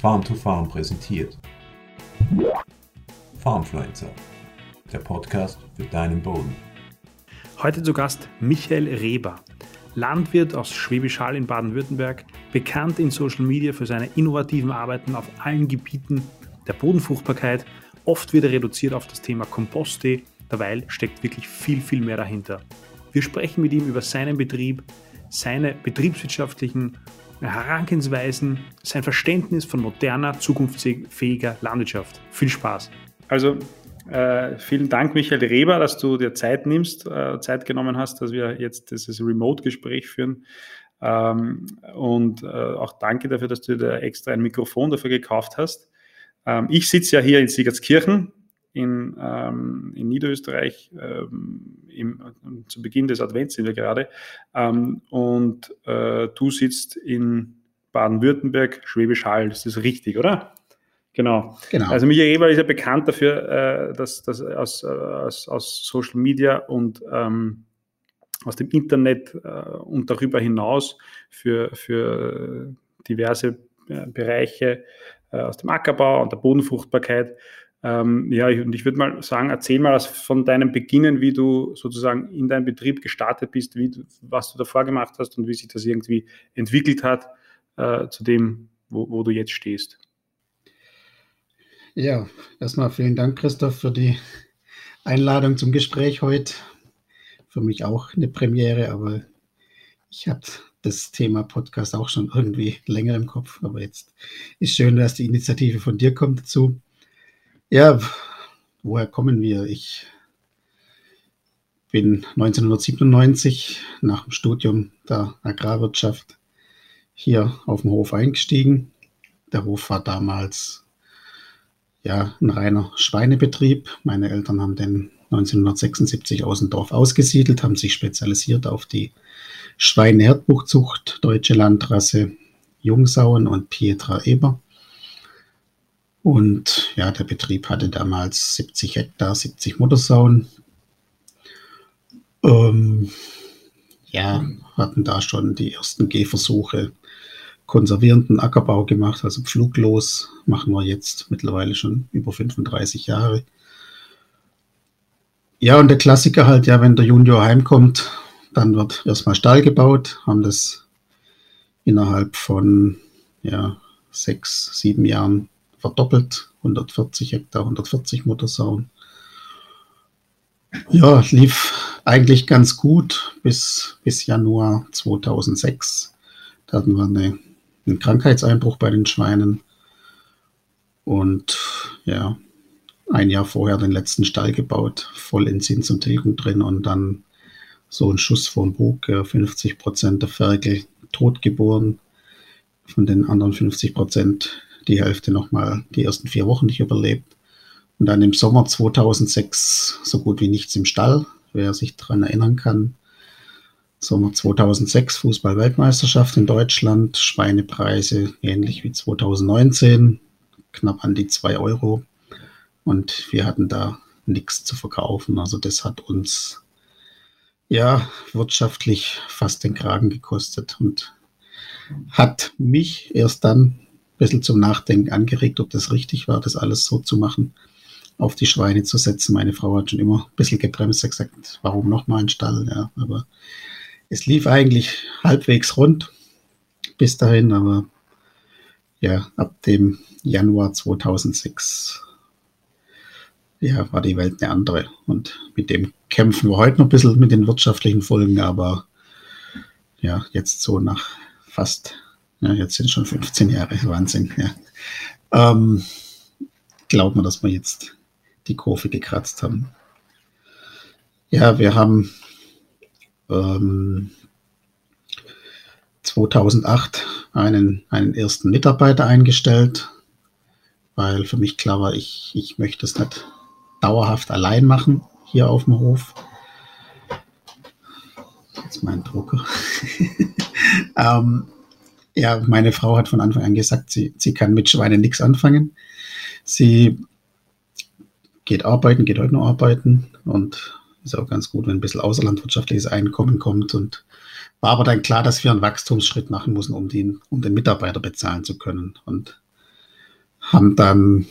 Farm to Farm präsentiert. Farmfluencer, der Podcast für deinen Boden. Heute zu Gast Michael Reber, Landwirt aus Schwäbisch Hall in Baden-Württemberg, bekannt in Social Media für seine innovativen Arbeiten auf allen Gebieten der Bodenfruchtbarkeit. Oft wird er reduziert auf das Thema Komposte, dabei steckt wirklich viel, viel mehr dahinter. Wir sprechen mit ihm über seinen Betrieb, seine betriebswirtschaftlichen Herangehensweisen, sein Verständnis von moderner, zukunftsfähiger Landwirtschaft. Viel Spaß. Also äh, vielen Dank, Michael Reber, dass du dir Zeit nimmst, äh, Zeit genommen hast, dass wir jetzt dieses Remote-Gespräch führen. Ähm, und äh, auch danke dafür, dass du dir extra ein Mikrofon dafür gekauft hast. Ähm, ich sitze ja hier in Siegertskirchen in, ähm, in Niederösterreich. Ähm, Im, zu Beginn des Advents sind wir gerade. Ähm, und äh, du sitzt in Baden-Württemberg, Schwäbisch Hall. Das ist richtig, oder? Genau. genau. Also Michael Eberl ist ja bekannt dafür, äh, dass, dass aus, aus, aus Social Media und ähm, aus dem Internet äh, und darüber hinaus für, für diverse äh, Bereiche äh, aus dem Ackerbau und der Bodenfruchtbarkeit ähm, ja, und ich würde mal sagen, erzähl mal von deinem Beginnen, wie du sozusagen in deinem Betrieb gestartet bist, wie was du davor gemacht hast und wie sich das irgendwie entwickelt hat äh, zu dem, wo, wo du jetzt stehst. Ja, erstmal vielen Dank, Christoph, für die Einladung zum Gespräch heute. Für mich auch eine Premiere, aber ich habe das Thema Podcast auch schon irgendwie länger im Kopf. Aber jetzt ist schön, dass die Initiative von dir kommt dazu. Ja, woher kommen wir? Ich bin 1997 nach dem Studium der Agrarwirtschaft hier auf dem Hof eingestiegen. Der Hof war damals ja ein reiner Schweinebetrieb. Meine Eltern haben den 1976 aus dem Dorf ausgesiedelt, haben sich spezialisiert auf die Schweineherdbuchzucht, deutsche Landrasse Jungsauen und Pietra Eber. Und ja, der Betrieb hatte damals 70 Hektar, 70 Muttersauen. Ähm, ja, hatten da schon die ersten Gehversuche, konservierenden Ackerbau gemacht, also pfluglos, machen wir jetzt mittlerweile schon über 35 Jahre. Ja, und der Klassiker halt, ja, wenn der Junior heimkommt, dann wird erstmal Stall gebaut, haben das innerhalb von ja, sechs, sieben Jahren verdoppelt, 140 Hektar, 140 Muttersauen. Ja, lief eigentlich ganz gut bis, bis Januar 2006. Da hatten wir eine, einen Krankheitseinbruch bei den Schweinen. Und ja, ein Jahr vorher den letzten Stall gebaut, voll in Zins und Tilgung drin und dann so ein Schuss vom Bug, 50 Prozent der Ferkel totgeboren, von den anderen 50 Prozent die Hälfte nochmal die ersten vier Wochen nicht überlebt. Und dann im Sommer 2006 so gut wie nichts im Stall, wer sich daran erinnern kann. Sommer 2006 Fußball-Weltmeisterschaft in Deutschland, Schweinepreise ähnlich wie 2019, knapp an die 2 Euro. Und wir hatten da nichts zu verkaufen. Also das hat uns ja wirtschaftlich fast den Kragen gekostet und hat mich erst dann bisschen zum Nachdenken angeregt, ob das richtig war, das alles so zu machen, auf die Schweine zu setzen. Meine Frau hat schon immer ein bisschen gebremst, hat gesagt, warum nochmal ein Stall? Ja, aber es lief eigentlich halbwegs rund bis dahin, aber ja, ab dem Januar 2006 ja, war die Welt eine andere. Und mit dem kämpfen wir heute noch ein bisschen mit den wirtschaftlichen Folgen, aber ja, jetzt so nach fast ja, jetzt sind schon 15 Jahre, Wahnsinn. Ja. Ähm, glaubt man, dass wir jetzt die Kurve gekratzt haben. Ja, wir haben ähm, 2008 einen, einen ersten Mitarbeiter eingestellt, weil für mich klar war, ich, ich möchte es nicht dauerhaft allein machen hier auf dem Hof. Jetzt mein Drucker. ähm, ja, meine Frau hat von Anfang an gesagt, sie, sie kann mit Schweinen nichts anfangen. Sie geht arbeiten, geht heute noch arbeiten und ist auch ganz gut, wenn ein bisschen außerlandwirtschaftliches Einkommen kommt und war aber dann klar, dass wir einen Wachstumsschritt machen müssen, um den, um den Mitarbeiter bezahlen zu können. Und haben dann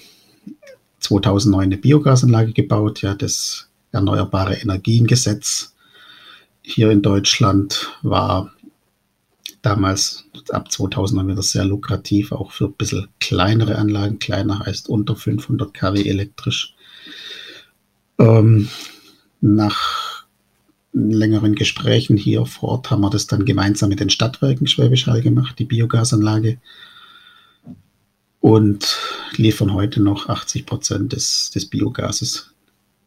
2009 eine Biogasanlage gebaut, ja, das Erneuerbare Energiengesetz hier in Deutschland war damals ab 2000 wieder sehr lukrativ, auch für ein bisschen kleinere Anlagen. Kleiner heißt unter 500 kW elektrisch. Ähm, nach längeren Gesprächen hier vor Ort haben wir das dann gemeinsam mit den Stadtwerken Schwäbisch Hall gemacht, die Biogasanlage. Und liefern heute noch 80 Prozent des, des Biogases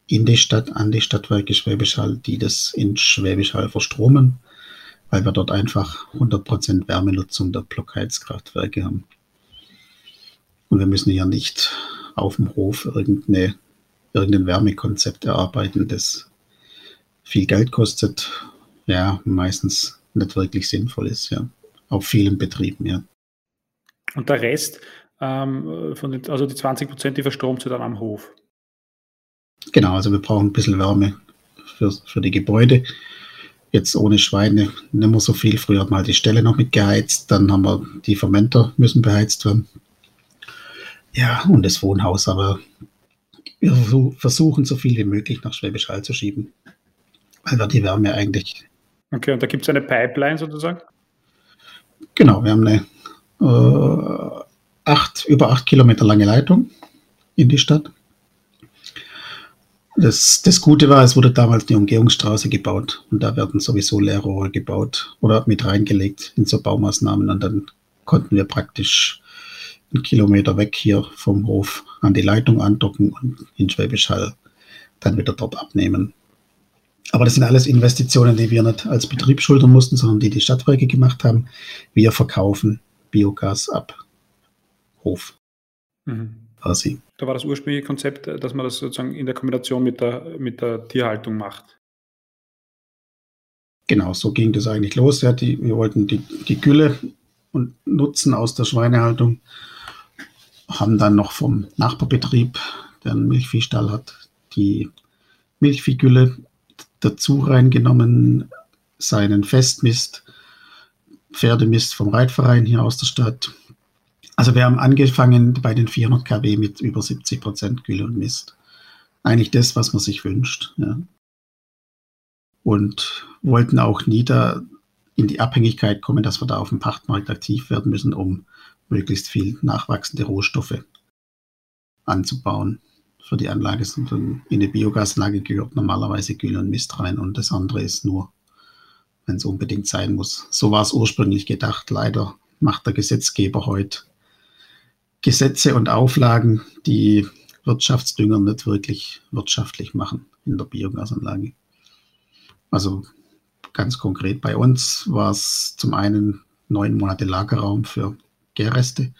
in die Stadt, an die Stadtwerke Schwäbisch Hall, die das in Schwäbisch Hall verstromen, weil wir dort einfach 100 Prozent Wärmenutzung der Blockheizkraftwerke haben. Und wir müssen ja nicht auf dem Hof irgendeine, irgendein Wärmekonzept erarbeiten, das viel Geld kostet, ja, meistens nicht wirklich sinnvoll ist, ja. Auf vielen Betrieben, ja. Und der Rest, ähm, von den, also die 20 Prozent, die verstromt sie dann am Hof? Genau, also wir brauchen ein bisschen Wärme für, für die Gebäude. Jetzt ohne Schweine nicht mehr so viel. Früher hat mal die Stelle noch mit geheizt, dann haben wir die Fermenter müssen beheizt werden. Ja, und das Wohnhaus, aber wir versuchen so viel wie möglich nach Schwäbisch Hall zu schieben, weil wir die Wärme eigentlich. Okay, und da gibt es eine Pipeline sozusagen? Genau, wir haben eine äh, acht, über acht Kilometer lange Leitung in die Stadt. Das, das Gute war, es wurde damals eine Umgehungsstraße gebaut und da werden sowieso Leerrohre gebaut oder mit reingelegt in so Baumaßnahmen und dann konnten wir praktisch einen Kilometer weg hier vom Hof an die Leitung andocken und in Schwäbisch Hall dann wieder dort abnehmen. Aber das sind alles Investitionen, die wir nicht als Betrieb schultern mussten, sondern die die Stadtwerke gemacht haben. Wir verkaufen Biogas ab Hof. Mhm. Quasi. Da war das ursprüngliche Konzept, äh, dass man das sozusagen in der Kombination mit der, mit der Tierhaltung macht. Genau, so ging das eigentlich los. Ja, die, wir wollten die, die Gülle und Nutzen aus der Schweinehaltung, haben dann noch vom Nachbarbetrieb, der einen Milchviehstall hat, die Milchviehgülle dazu reingenommen, seinen Festmist, Pferdemist vom Reitverein hier aus der Stadt, also wir haben angefangen bei den 400 kW mit über 70 Prozent Gülle und Mist. Eigentlich das, was man sich wünscht. Ja. Und wollten auch nie da in die Abhängigkeit kommen, dass wir da auf dem Pachtmarkt aktiv werden müssen, um möglichst viel nachwachsende Rohstoffe anzubauen für die Anlage. In eine Biogasanlage gehört normalerweise Gülle und Mist rein und das andere ist nur, wenn es unbedingt sein muss. So war es ursprünglich gedacht. Leider macht der Gesetzgeber heute Gesetze und Auflagen, die Wirtschaftsdünger nicht wirklich wirtschaftlich machen in der Biogasanlage. Also ganz konkret bei uns war es zum einen neun Monate Lagerraum für Gärreste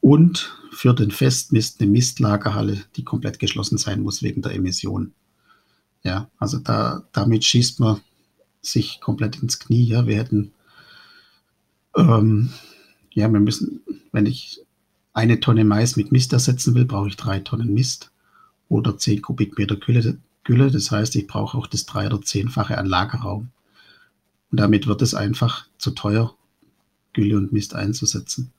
und für den Festmist eine Mistlagerhalle, die komplett geschlossen sein muss wegen der Emission. Ja, also da, damit schießt man sich komplett ins Knie. Ja, wir hätten, ähm, ja, wir müssen, wenn ich eine Tonne Mais mit Mist ersetzen will, brauche ich drei Tonnen Mist oder zehn Kubikmeter Gülle. Gülle. Das heißt, ich brauche auch das drei- oder zehnfache an Lagerraum. Und damit wird es einfach zu teuer, Gülle und Mist einzusetzen.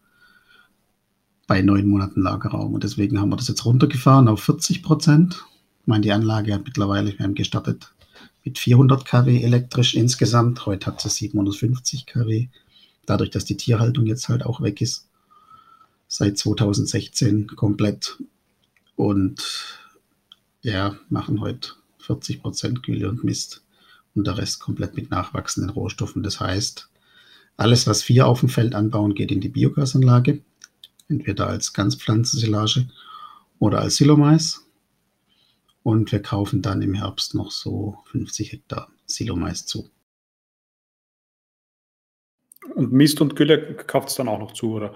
Bei neun Monaten Lagerraum. Und deswegen haben wir das jetzt runtergefahren auf 40 Prozent. Ich meine, die Anlage hat mittlerweile, wir haben gestartet mit 400 kW elektrisch insgesamt. Heute hat sie 750 kW. Dadurch, dass die Tierhaltung jetzt halt auch weg ist seit 2016 komplett und ja, machen heute 40 Prozent Gülle und Mist und der Rest komplett mit nachwachsenden Rohstoffen. Das heißt, alles, was wir auf dem Feld anbauen, geht in die Biogasanlage, entweder als Ganzpflanzensilage oder als Silomais. Und wir kaufen dann im Herbst noch so 50 Hektar Silomais zu. Und Mist und Gülle kauft es dann auch noch zu, oder?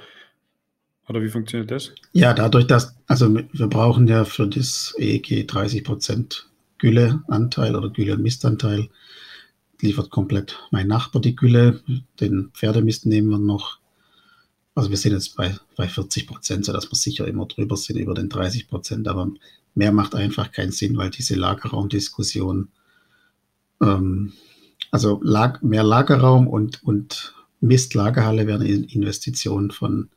Oder wie funktioniert das? Ja, dadurch, dass, also wir brauchen ja für das EEG 30 Prozent Gülleanteil oder Gülle- und Mistanteil. Liefert komplett mein Nachbar die Gülle. Den Pferdemist nehmen wir noch. Also wir sind jetzt bei, bei 40 Prozent, sodass wir sicher immer drüber sind, über den 30 Prozent. Aber mehr macht einfach keinen Sinn, weil diese Lagerraumdiskussion, ähm, also Lag, mehr Lagerraum und, und Mistlagerhalle wäre eine Investition von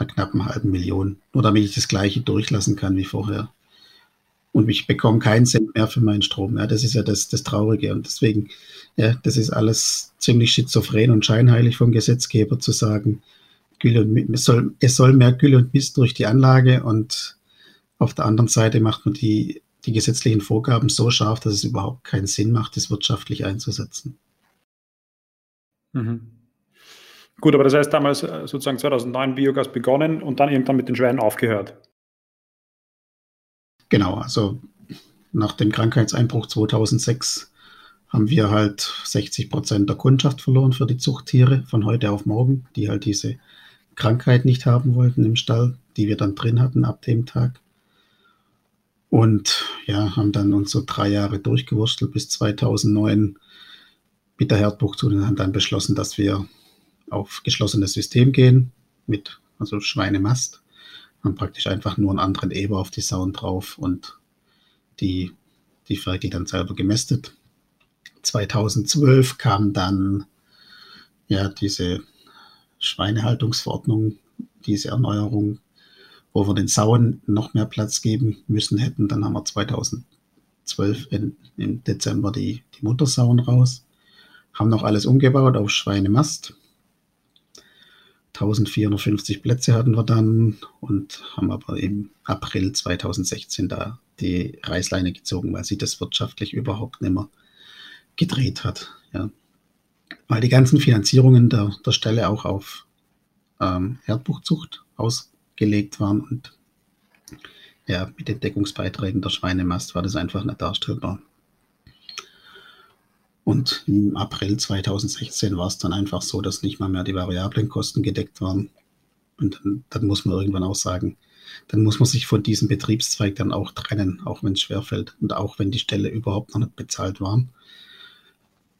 einer knappen halben Million, nur damit ich das gleiche durchlassen kann wie vorher. Und ich bekomme keinen Cent mehr für meinen Strom. Ja, das ist ja das, das Traurige. Und deswegen, ja, das ist alles ziemlich schizophren und scheinheilig vom Gesetzgeber zu sagen, Gülle und, es, soll, es soll mehr Gülle und Mist durch die Anlage und auf der anderen Seite macht man die, die gesetzlichen Vorgaben so scharf, dass es überhaupt keinen Sinn macht, das wirtschaftlich einzusetzen. Mhm. Gut, aber das heißt damals äh, sozusagen 2009 Biogas begonnen und dann irgendwann mit den Schweinen aufgehört. Genau, also nach dem Krankheitseinbruch 2006 haben wir halt 60 Prozent der Kundschaft verloren für die Zuchttiere von heute auf morgen, die halt diese Krankheit nicht haben wollten im Stall, die wir dann drin hatten ab dem Tag. Und ja, haben dann uns so drei Jahre durchgewurstelt bis 2009 mit der Herdbuchzone und haben dann beschlossen, dass wir auf geschlossenes System gehen mit also Schweinemast. Haben praktisch einfach nur einen anderen Eber auf die Sauen drauf und die, die Ferkel dann selber gemästet. 2012 kam dann ja diese Schweinehaltungsverordnung, diese Erneuerung, wo wir den Sauen noch mehr Platz geben müssen hätten. Dann haben wir 2012 in, im Dezember die, die Muttersauen raus, haben noch alles umgebaut auf Schweinemast. 1450 Plätze hatten wir dann und haben aber im April 2016 da die Reißleine gezogen, weil sie das wirtschaftlich überhaupt nicht mehr gedreht hat. Ja weil die ganzen Finanzierungen der, der Stelle auch auf ähm, Herdbuchzucht ausgelegt waren und ja, mit den Deckungsbeiträgen der Schweinemast war das einfach nicht darstellbar. Und im April 2016 war es dann einfach so, dass nicht mal mehr die variablen Kosten gedeckt waren. Und dann, dann muss man irgendwann auch sagen, dann muss man sich von diesem Betriebszweig dann auch trennen, auch wenn es schwerfällt und auch wenn die Stelle überhaupt noch nicht bezahlt war.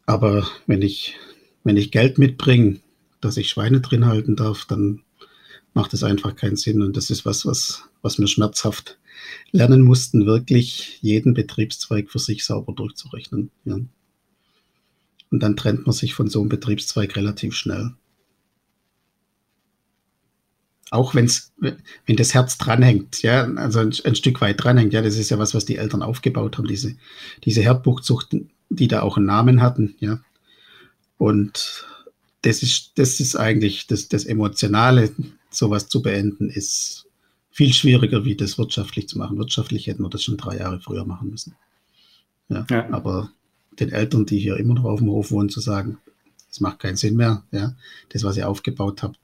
Aber wenn ich wenn ich Geld mitbringe, dass ich Schweine drin halten darf, dann macht es einfach keinen Sinn. Und das ist was, was, was wir schmerzhaft lernen mussten, wirklich jeden Betriebszweig für sich sauber durchzurechnen. Ja. Und dann trennt man sich von so einem Betriebszweig relativ schnell. Auch wenn's, wenn das Herz dranhängt, ja, also ein, ein, Stück weit dranhängt, ja, das ist ja was, was die Eltern aufgebaut haben, diese, diese Herdbuchzuchten, die da auch einen Namen hatten, ja. Und das ist, das ist eigentlich das, das Emotionale, sowas zu beenden, ist viel schwieriger, wie das wirtschaftlich zu machen. Wirtschaftlich hätten wir das schon drei Jahre früher machen müssen. Ja, ja. Aber den Eltern, die hier immer noch auf dem Hof wohnen, zu sagen, es macht keinen Sinn mehr, ja, das, was ihr aufgebaut habt,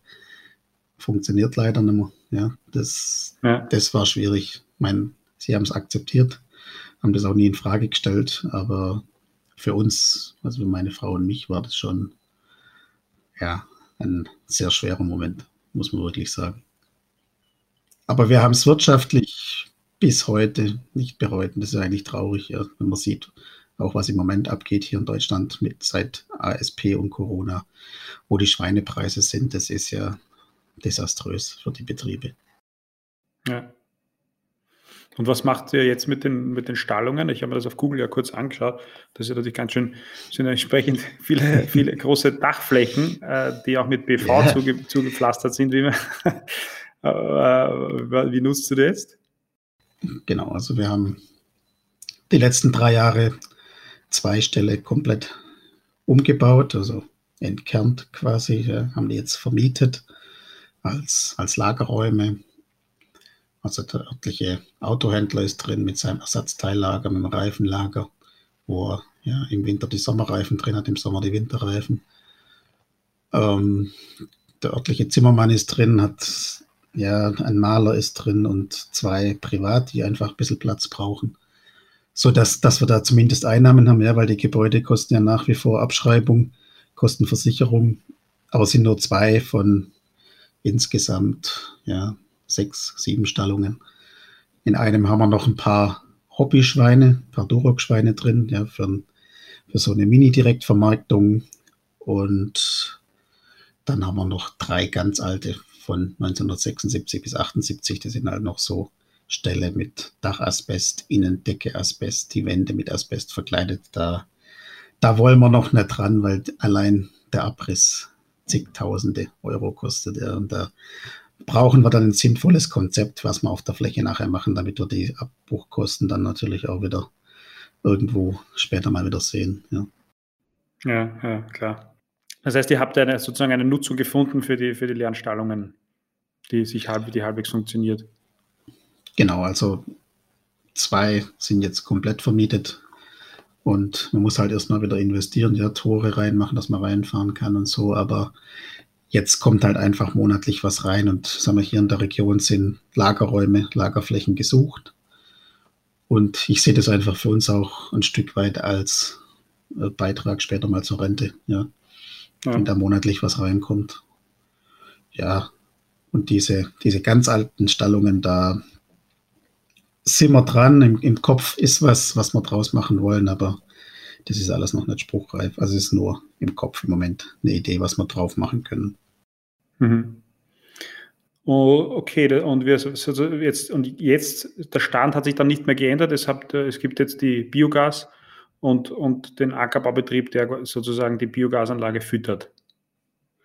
funktioniert leider nicht mehr. Ja, das, ja. das war schwierig. Ich meine, sie haben es akzeptiert, haben das auch nie in Frage gestellt, aber für uns, also für meine Frau und mich, war das schon ja, ein sehr schwerer Moment, muss man wirklich sagen. Aber wir haben es wirtschaftlich bis heute nicht bereut. Und das ist eigentlich traurig, ja, wenn man sieht, auch was im Moment abgeht hier in Deutschland mit seit ASP und Corona, wo die Schweinepreise sind. Das ist ja desaströs für die Betriebe. Ja. Und was macht ihr jetzt mit den, mit den Stallungen? Ich habe mir das auf Google ja kurz angeschaut. Das ist natürlich ganz schön, sind entsprechend viele, viele große Dachflächen, äh, die auch mit BV ja. zuge, zugepflastert sind. Wie, äh, wie nutzt du das jetzt? Genau, also wir haben die letzten drei Jahre zwei Ställe komplett umgebaut, also entkernt quasi, ja, haben die jetzt vermietet als, als Lagerräume also der örtliche Autohändler ist drin mit seinem Ersatzteillager, mit dem Reifenlager, wo er ja, im Winter die Sommerreifen drin hat, im Sommer die Winterreifen. Ähm, der örtliche Zimmermann ist drin, hat ja, ein Maler ist drin und zwei privat, die einfach ein bisschen Platz brauchen. So dass, dass wir da zumindest Einnahmen haben, ja, weil die Gebäude kosten ja nach wie vor Abschreibung, kosten Versicherung, aber sind nur zwei von insgesamt, ja, sechs, sieben Stallungen. In einem haben wir noch ein paar Hobbyschweine, ein paar Duroc-Schweine drin, ja, für, für so eine Mini-Direktvermarktung. Und dann haben wir noch drei ganz alte von 1976 bis 78. Das sind halt noch so Ställe mit Dachasbest, Innendecke-Asbest, die Wände mit Asbest verkleidet. Da, da wollen wir noch nicht dran, weil allein der Abriss zigtausende Euro kostet. Ja, und da brauchen wir dann ein sinnvolles Konzept, was wir auf der Fläche nachher machen, damit wir die Abbruchkosten dann natürlich auch wieder irgendwo später mal wieder sehen. Ja, ja, ja klar. Das heißt, ihr habt eine, sozusagen eine Nutzung gefunden für die, für die Lernstallungen, die sich halb, die halbwegs funktioniert. Genau, also zwei sind jetzt komplett vermietet und man muss halt erstmal wieder investieren, ja, Tore reinmachen, dass man reinfahren kann und so, aber Jetzt kommt halt einfach monatlich was rein und sagen wir, hier in der Region sind Lagerräume, Lagerflächen gesucht. Und ich sehe das einfach für uns auch ein Stück weit als äh, Beitrag später mal zur Rente, ja. ja. Wenn da monatlich was reinkommt. Ja. Und diese, diese ganz alten Stallungen, da sind wir dran. Im, Im Kopf ist was, was wir draus machen wollen, aber das ist alles noch nicht spruchreif. Also es ist nur im Kopf im Moment eine Idee, was wir drauf machen können. Mhm. Oh, okay, und, wir, also jetzt, und jetzt, der Stand hat sich dann nicht mehr geändert. Es, hat, es gibt jetzt die Biogas und, und den Ackerbaubetrieb, der sozusagen die Biogasanlage füttert.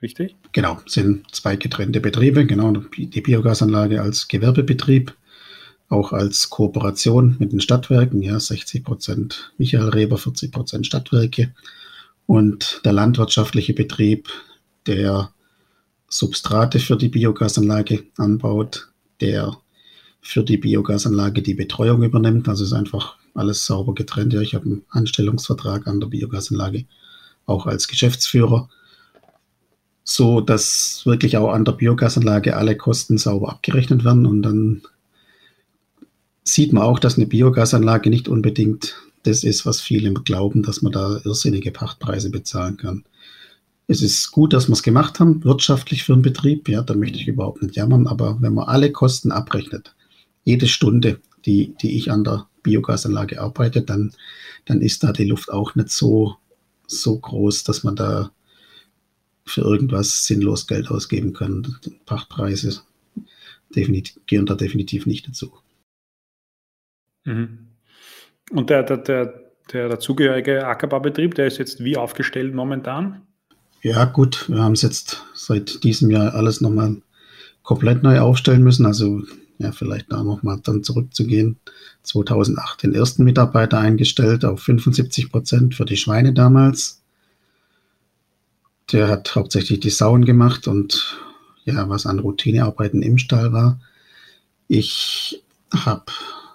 Richtig? Genau, sind zwei getrennte Betriebe. Genau, die Biogasanlage als Gewerbebetrieb auch als Kooperation mit den Stadtwerken, ja, 60 Prozent Michael Reber, 40 Prozent Stadtwerke und der landwirtschaftliche Betrieb, der Substrate für die Biogasanlage anbaut, der für die Biogasanlage die Betreuung übernimmt. Also ist einfach alles sauber getrennt. Ja, ich habe einen Anstellungsvertrag an der Biogasanlage, auch als Geschäftsführer, so dass wirklich auch an der Biogasanlage alle Kosten sauber abgerechnet werden und dann sieht man auch, dass eine Biogasanlage nicht unbedingt das ist, was viele glauben, dass man da irrsinnige Pachtpreise bezahlen kann. Es ist gut, dass wir es gemacht haben, wirtschaftlich für einen Betrieb, ja, da möchte ich überhaupt nicht jammern, aber wenn man alle Kosten abrechnet, jede Stunde, die, die ich an der Biogasanlage arbeite, dann, dann ist da die Luft auch nicht so, so groß, dass man da für irgendwas sinnlos Geld ausgeben kann. Pachtpreise definitiv, gehören da definitiv nicht dazu. Mhm. Und der, der, der, der dazugehörige Ackerbaubetrieb, der ist jetzt wie aufgestellt momentan? Ja, gut, wir haben es jetzt seit diesem Jahr alles nochmal komplett neu aufstellen müssen. Also, ja, vielleicht da nochmal dann zurückzugehen. 2008 den ersten Mitarbeiter eingestellt auf 75 Prozent für die Schweine damals. Der hat hauptsächlich die Sauen gemacht und ja, was an Routinearbeiten im Stall war. Ich habe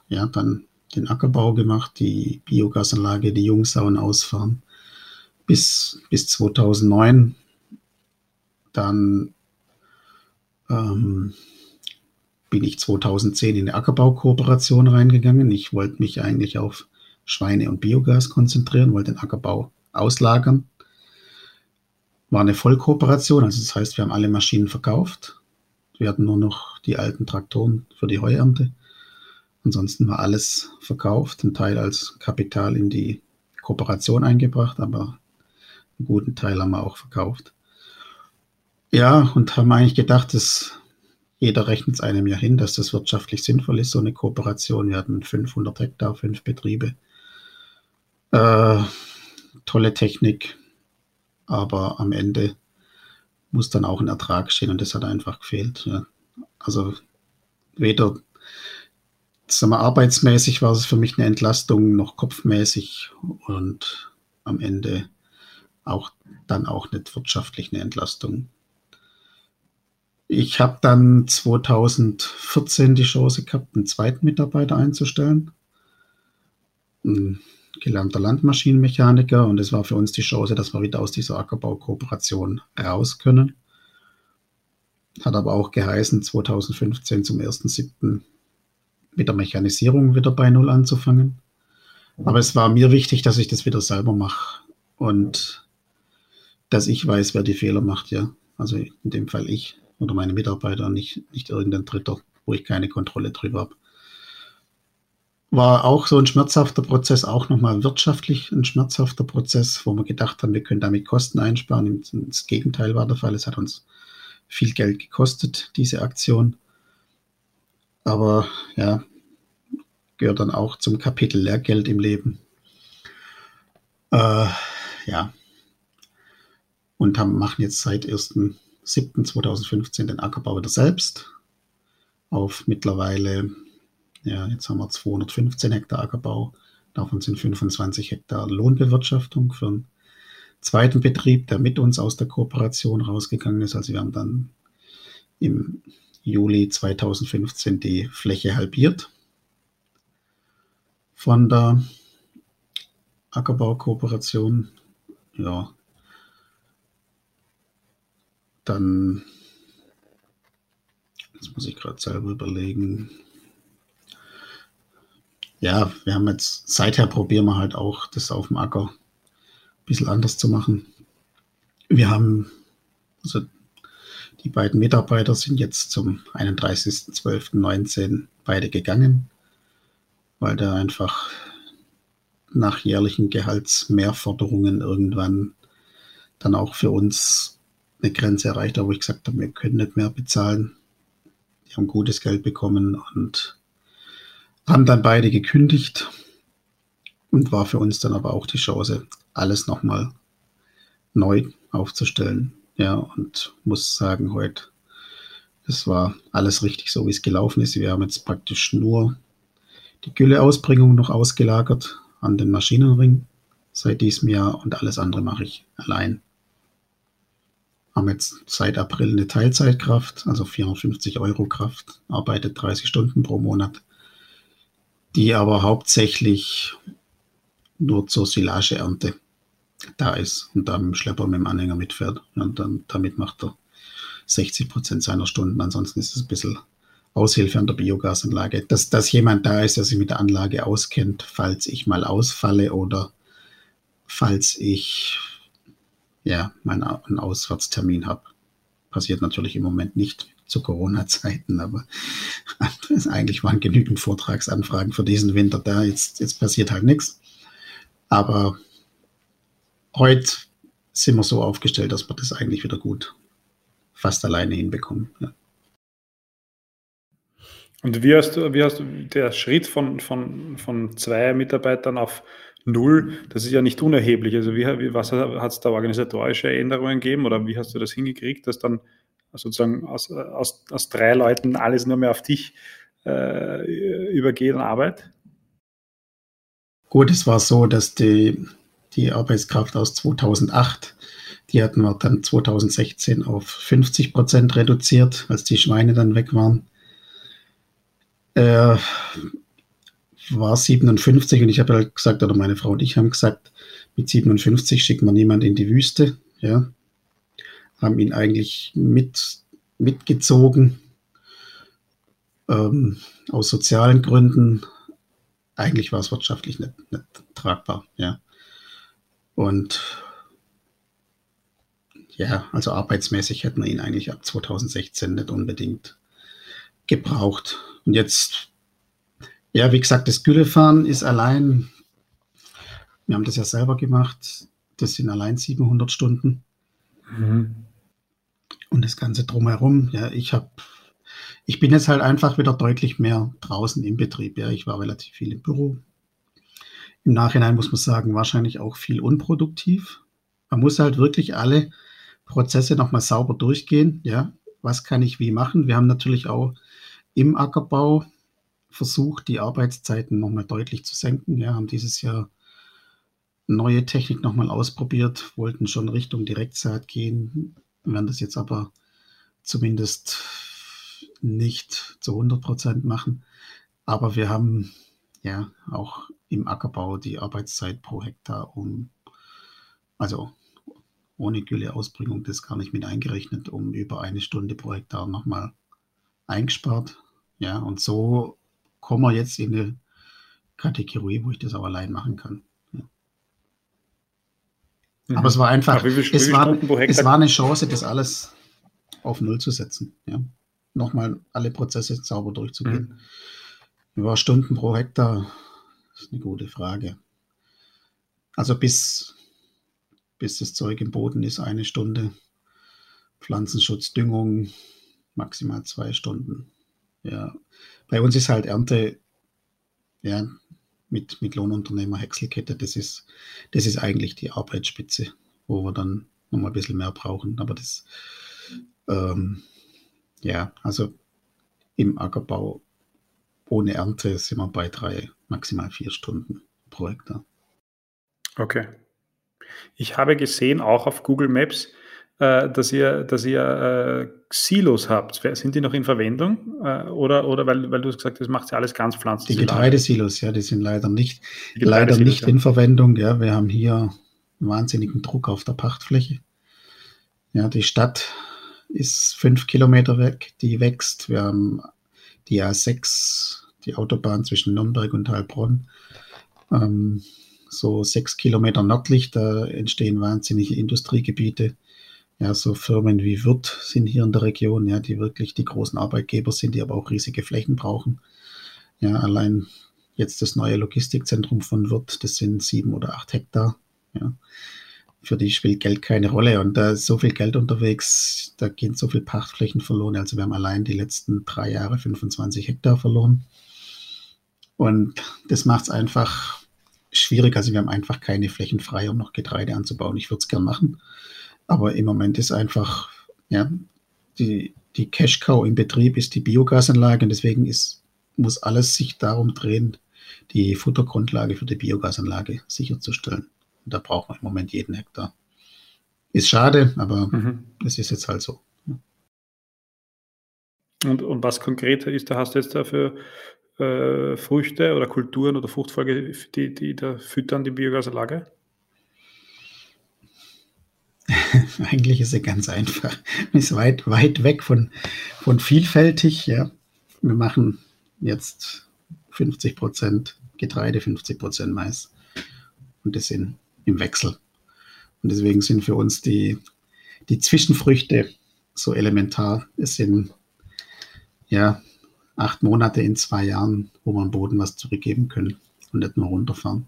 ja, dann den Ackerbau gemacht, die Biogasanlage, die Jungsauen ausfahren. Bis, bis 2009. Dann ähm, bin ich 2010 in eine Ackerbaukooperation reingegangen. Ich wollte mich eigentlich auf Schweine und Biogas konzentrieren, wollte den Ackerbau auslagern. War eine Vollkooperation, also das heißt, wir haben alle Maschinen verkauft. Wir hatten nur noch die alten Traktoren für die Heuernte. Ansonsten war alles verkauft, ein Teil als Kapital in die Kooperation eingebracht, aber einen guten Teil haben wir auch verkauft. Ja, und haben eigentlich gedacht, dass jeder rechnet es einem ja hin, dass das wirtschaftlich sinnvoll ist, so eine Kooperation. Wir hatten 500 Hektar, fünf Betriebe. Äh, tolle Technik, aber am Ende muss dann auch ein Ertrag stehen und das hat einfach gefehlt. Ja. Also weder sagen wir, arbeitsmäßig war es für mich eine Entlastung, noch kopfmäßig und am Ende auch dann auch nicht wirtschaftlich eine Entlastung. Ich habe dann 2014 die Chance gehabt, einen zweiten Mitarbeiter einzustellen. Ein gelernter Landmaschinenmechaniker und es war für uns die Chance, dass wir wieder aus dieser Ackerbaukooperation raus können. Hat aber auch geheißen, 2015 zum 1.7 mit der Mechanisierung wieder bei Null anzufangen. Aber es war mir wichtig, dass ich das wieder selber mache und dass ich weiß, wer die Fehler macht, ja. Also in dem Fall ich oder meine Mitarbeiter, nicht, nicht irgendein Dritter, wo ich keine Kontrolle drüber habe. War auch so ein schmerzhafter Prozess, auch nochmal wirtschaftlich ein schmerzhafter Prozess, wo wir gedacht haben, wir können damit Kosten einsparen. Das Gegenteil war der Fall. Es hat uns viel Geld gekostet, diese Aktion. Aber ja, gehört dann auch zum Kapitel Lehrgeld im Leben. Äh, ja. Und haben, machen jetzt seit 1.7.2015 den Ackerbau wieder selbst. auf mittlerweile, ja, jetzt haben wir 215 Hektar Ackerbau. Davon sind 25 Hektar Lohnbewirtschaftung für einen zweiten Betrieb, der mit uns aus der Kooperation rausgegangen ist. Also wir haben dann im Juli 2015 die Fläche halbiert von der Ackerbaukooperation. Ja, dann, jetzt muss ich gerade selber überlegen. Ja, wir haben jetzt, seither probieren wir halt auch, das auf dem Acker ein bisschen anders zu machen. Wir haben, also die beiden Mitarbeiter sind jetzt zum 31.12.19 beide gegangen, weil da einfach nach jährlichen Gehaltsmehrforderungen irgendwann dann auch für uns eine Grenze erreicht, wo ich gesagt habe, wir können nicht mehr bezahlen. Die haben gutes Geld bekommen und haben dann beide gekündigt und war für uns dann aber auch die Chance, alles nochmal neu aufzustellen. Ja, und muss sagen, heute, es war alles richtig so, wie es gelaufen ist. Wir haben jetzt praktisch nur die Gülleausbringung noch ausgelagert an den Maschinenring seit diesem Jahr und alles andere mache ich allein. Haben jetzt seit April eine Teilzeitkraft, also 450 Euro Kraft, arbeitet 30 Stunden pro Monat, die aber hauptsächlich nur zur Silageernte da ist und da mit dem Schlepper mit dem Anhänger mitfährt. Und dann damit macht er 60 Prozent seiner Stunden. Ansonsten ist es ein bisschen Aushilfe an der Biogasanlage. Dass, dass jemand da ist, der sich mit der Anlage auskennt, falls ich mal ausfalle oder falls ich ja meinen einen Auswärtstermin habe. Passiert natürlich im Moment nicht zu Corona-Zeiten, aber eigentlich waren genügend Vortragsanfragen für diesen Winter da. Jetzt, jetzt passiert halt nichts. Aber heute sind wir so aufgestellt, dass wir das eigentlich wieder gut fast alleine hinbekommen. Ja. Und wie hast du, wie hast du der Schritt von, von, von zwei Mitarbeitern auf null, das ist ja nicht unerheblich. Also wie, was hat es da organisatorische Änderungen gegeben oder wie hast du das hingekriegt, dass dann sozusagen aus, aus, aus drei Leuten alles nur mehr auf dich äh, übergeht an Arbeit? Gut, es war so, dass die die Arbeitskraft aus 2008. Die hatten wir dann 2016 auf 50 Prozent reduziert, als die Schweine dann weg waren. Äh, war 57 und ich habe halt gesagt, oder meine Frau und ich haben gesagt, mit 57 schickt man niemand in die Wüste. Ja. Haben ihn eigentlich mit, mitgezogen. Ähm, aus sozialen Gründen. Eigentlich war es wirtschaftlich nicht, nicht tragbar. Ja. Und ja, also arbeitsmäßig hätten wir ihn eigentlich ab 2016 nicht unbedingt gebraucht. Und jetzt, ja, wie gesagt, das Güllefahren ist allein, wir haben das ja selber gemacht, das sind allein 700 Stunden. Mhm. Und das Ganze drumherum, ja, ich habe, ich bin jetzt halt einfach wieder deutlich mehr draußen im Betrieb. Ja, ich war relativ viel im Büro, im Nachhinein muss man sagen, wahrscheinlich auch viel unproduktiv. Man muss halt wirklich alle Prozesse nochmal sauber durchgehen. Ja, was kann ich wie machen? Wir haben natürlich auch im Ackerbau versucht, die Arbeitszeiten nochmal deutlich zu senken. Ja, haben dieses Jahr neue Technik nochmal ausprobiert, wollten schon Richtung Direktsaat gehen, werden das jetzt aber zumindest nicht zu 100 Prozent machen. Aber wir haben ja auch im Ackerbau die Arbeitszeit pro Hektar um, also ohne Gülleausbringung das gar nicht mit eingerechnet, um über eine Stunde pro Hektar nochmal eingespart. Ja, und so kommen wir jetzt in eine Kategorie, wo ich das auch allein machen kann. Ja. Mhm. Aber es war einfach, viel, es, war, es war eine Chance, das alles auf Null zu setzen. Ja. Nochmal alle Prozesse sauber durchzugehen. Mhm. Über Stunden pro Hektar das ist eine gute Frage. Also bis, bis das Zeug im Boden ist, eine Stunde. Pflanzenschutz, Düngung, maximal zwei Stunden. Ja, bei uns ist halt Ernte, ja, mit, mit Lohnunternehmer Häckselkette, das ist, das ist eigentlich die Arbeitsspitze, wo wir dann nochmal ein bisschen mehr brauchen. Aber das, ähm, ja, also im Ackerbau ohne Ernte sind wir bei drei, maximal vier Stunden pro Hektar. Okay. Ich habe gesehen, auch auf Google Maps, äh, dass ihr, dass ihr äh, Silos habt. Sind die noch in Verwendung? Äh, oder, oder weil, weil du gesagt hast, das macht ja alles ganz pflanzlich. Die Getreidesilos, ja, die sind leider nicht, leider nicht ja. in Verwendung. Ja, wir haben hier wahnsinnigen Druck auf der Pachtfläche. Ja, die Stadt ist fünf Kilometer weg, die wächst. Wir haben die A6, die Autobahn zwischen Nürnberg und Heilbronn. Ähm, so sechs Kilometer nördlich, da entstehen wahnsinnige Industriegebiete. Ja, so Firmen wie Wirth sind hier in der Region, ja, die wirklich die großen Arbeitgeber sind, die aber auch riesige Flächen brauchen. Ja, allein jetzt das neue Logistikzentrum von Wirth, das sind sieben oder acht Hektar. Ja. Für die spielt Geld keine Rolle und da ist so viel Geld unterwegs, da gehen so viele Pachtflächen verloren. Also wir haben allein die letzten drei Jahre 25 Hektar verloren. Und das macht es einfach schwierig. Also wir haben einfach keine Flächen frei, um noch Getreide anzubauen. Ich würde es gern machen. Aber im Moment ist einfach, ja, die, die Cash Cow im Betrieb ist die Biogasanlage und deswegen ist, muss alles sich darum drehen, die Futtergrundlage für die Biogasanlage sicherzustellen. Und da braucht man im Moment jeden Hektar. Ist schade, aber mhm. das ist jetzt halt so. Und, und was konkret ist, da hast du jetzt dafür äh, Früchte oder Kulturen oder Fruchtfolge, die, die da füttern die Biogasanlage? Eigentlich ist sie ganz einfach. Ist weit, weit weg von, von vielfältig. Ja. Wir machen jetzt 50 Prozent Getreide, 50 Prozent Mais. Und das sind im Wechsel. Und deswegen sind für uns die, die Zwischenfrüchte so elementar. Es sind ja acht Monate in zwei Jahren, wo wir am Boden was zurückgeben können und nicht nur runterfahren.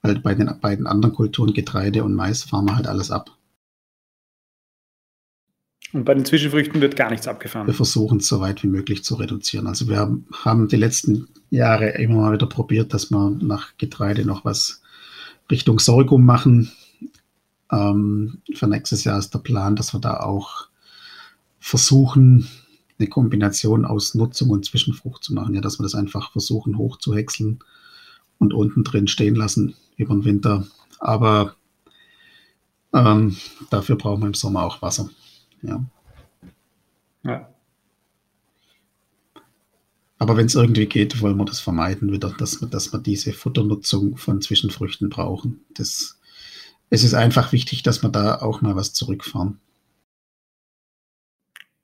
Weil bei den beiden anderen Kulturen, Getreide und Mais, fahren wir halt alles ab. Und bei den Zwischenfrüchten wird gar nichts abgefahren. Wir versuchen es so weit wie möglich zu reduzieren. Also wir haben, haben die letzten Jahre immer mal wieder probiert, dass wir nach Getreide noch was Richtung Sorghum machen. Ähm, für nächstes Jahr ist der Plan, dass wir da auch versuchen, eine Kombination aus Nutzung und Zwischenfrucht zu machen. Ja, dass wir das einfach versuchen hochzuhäckseln und unten drin stehen lassen über den Winter. Aber ähm, dafür brauchen wir im Sommer auch Wasser. Ja. ja. Aber wenn es irgendwie geht, wollen wir das vermeiden wieder, dass wir, dass wir diese Futternutzung von Zwischenfrüchten brauchen. Das, es ist einfach wichtig, dass wir da auch mal was zurückfahren.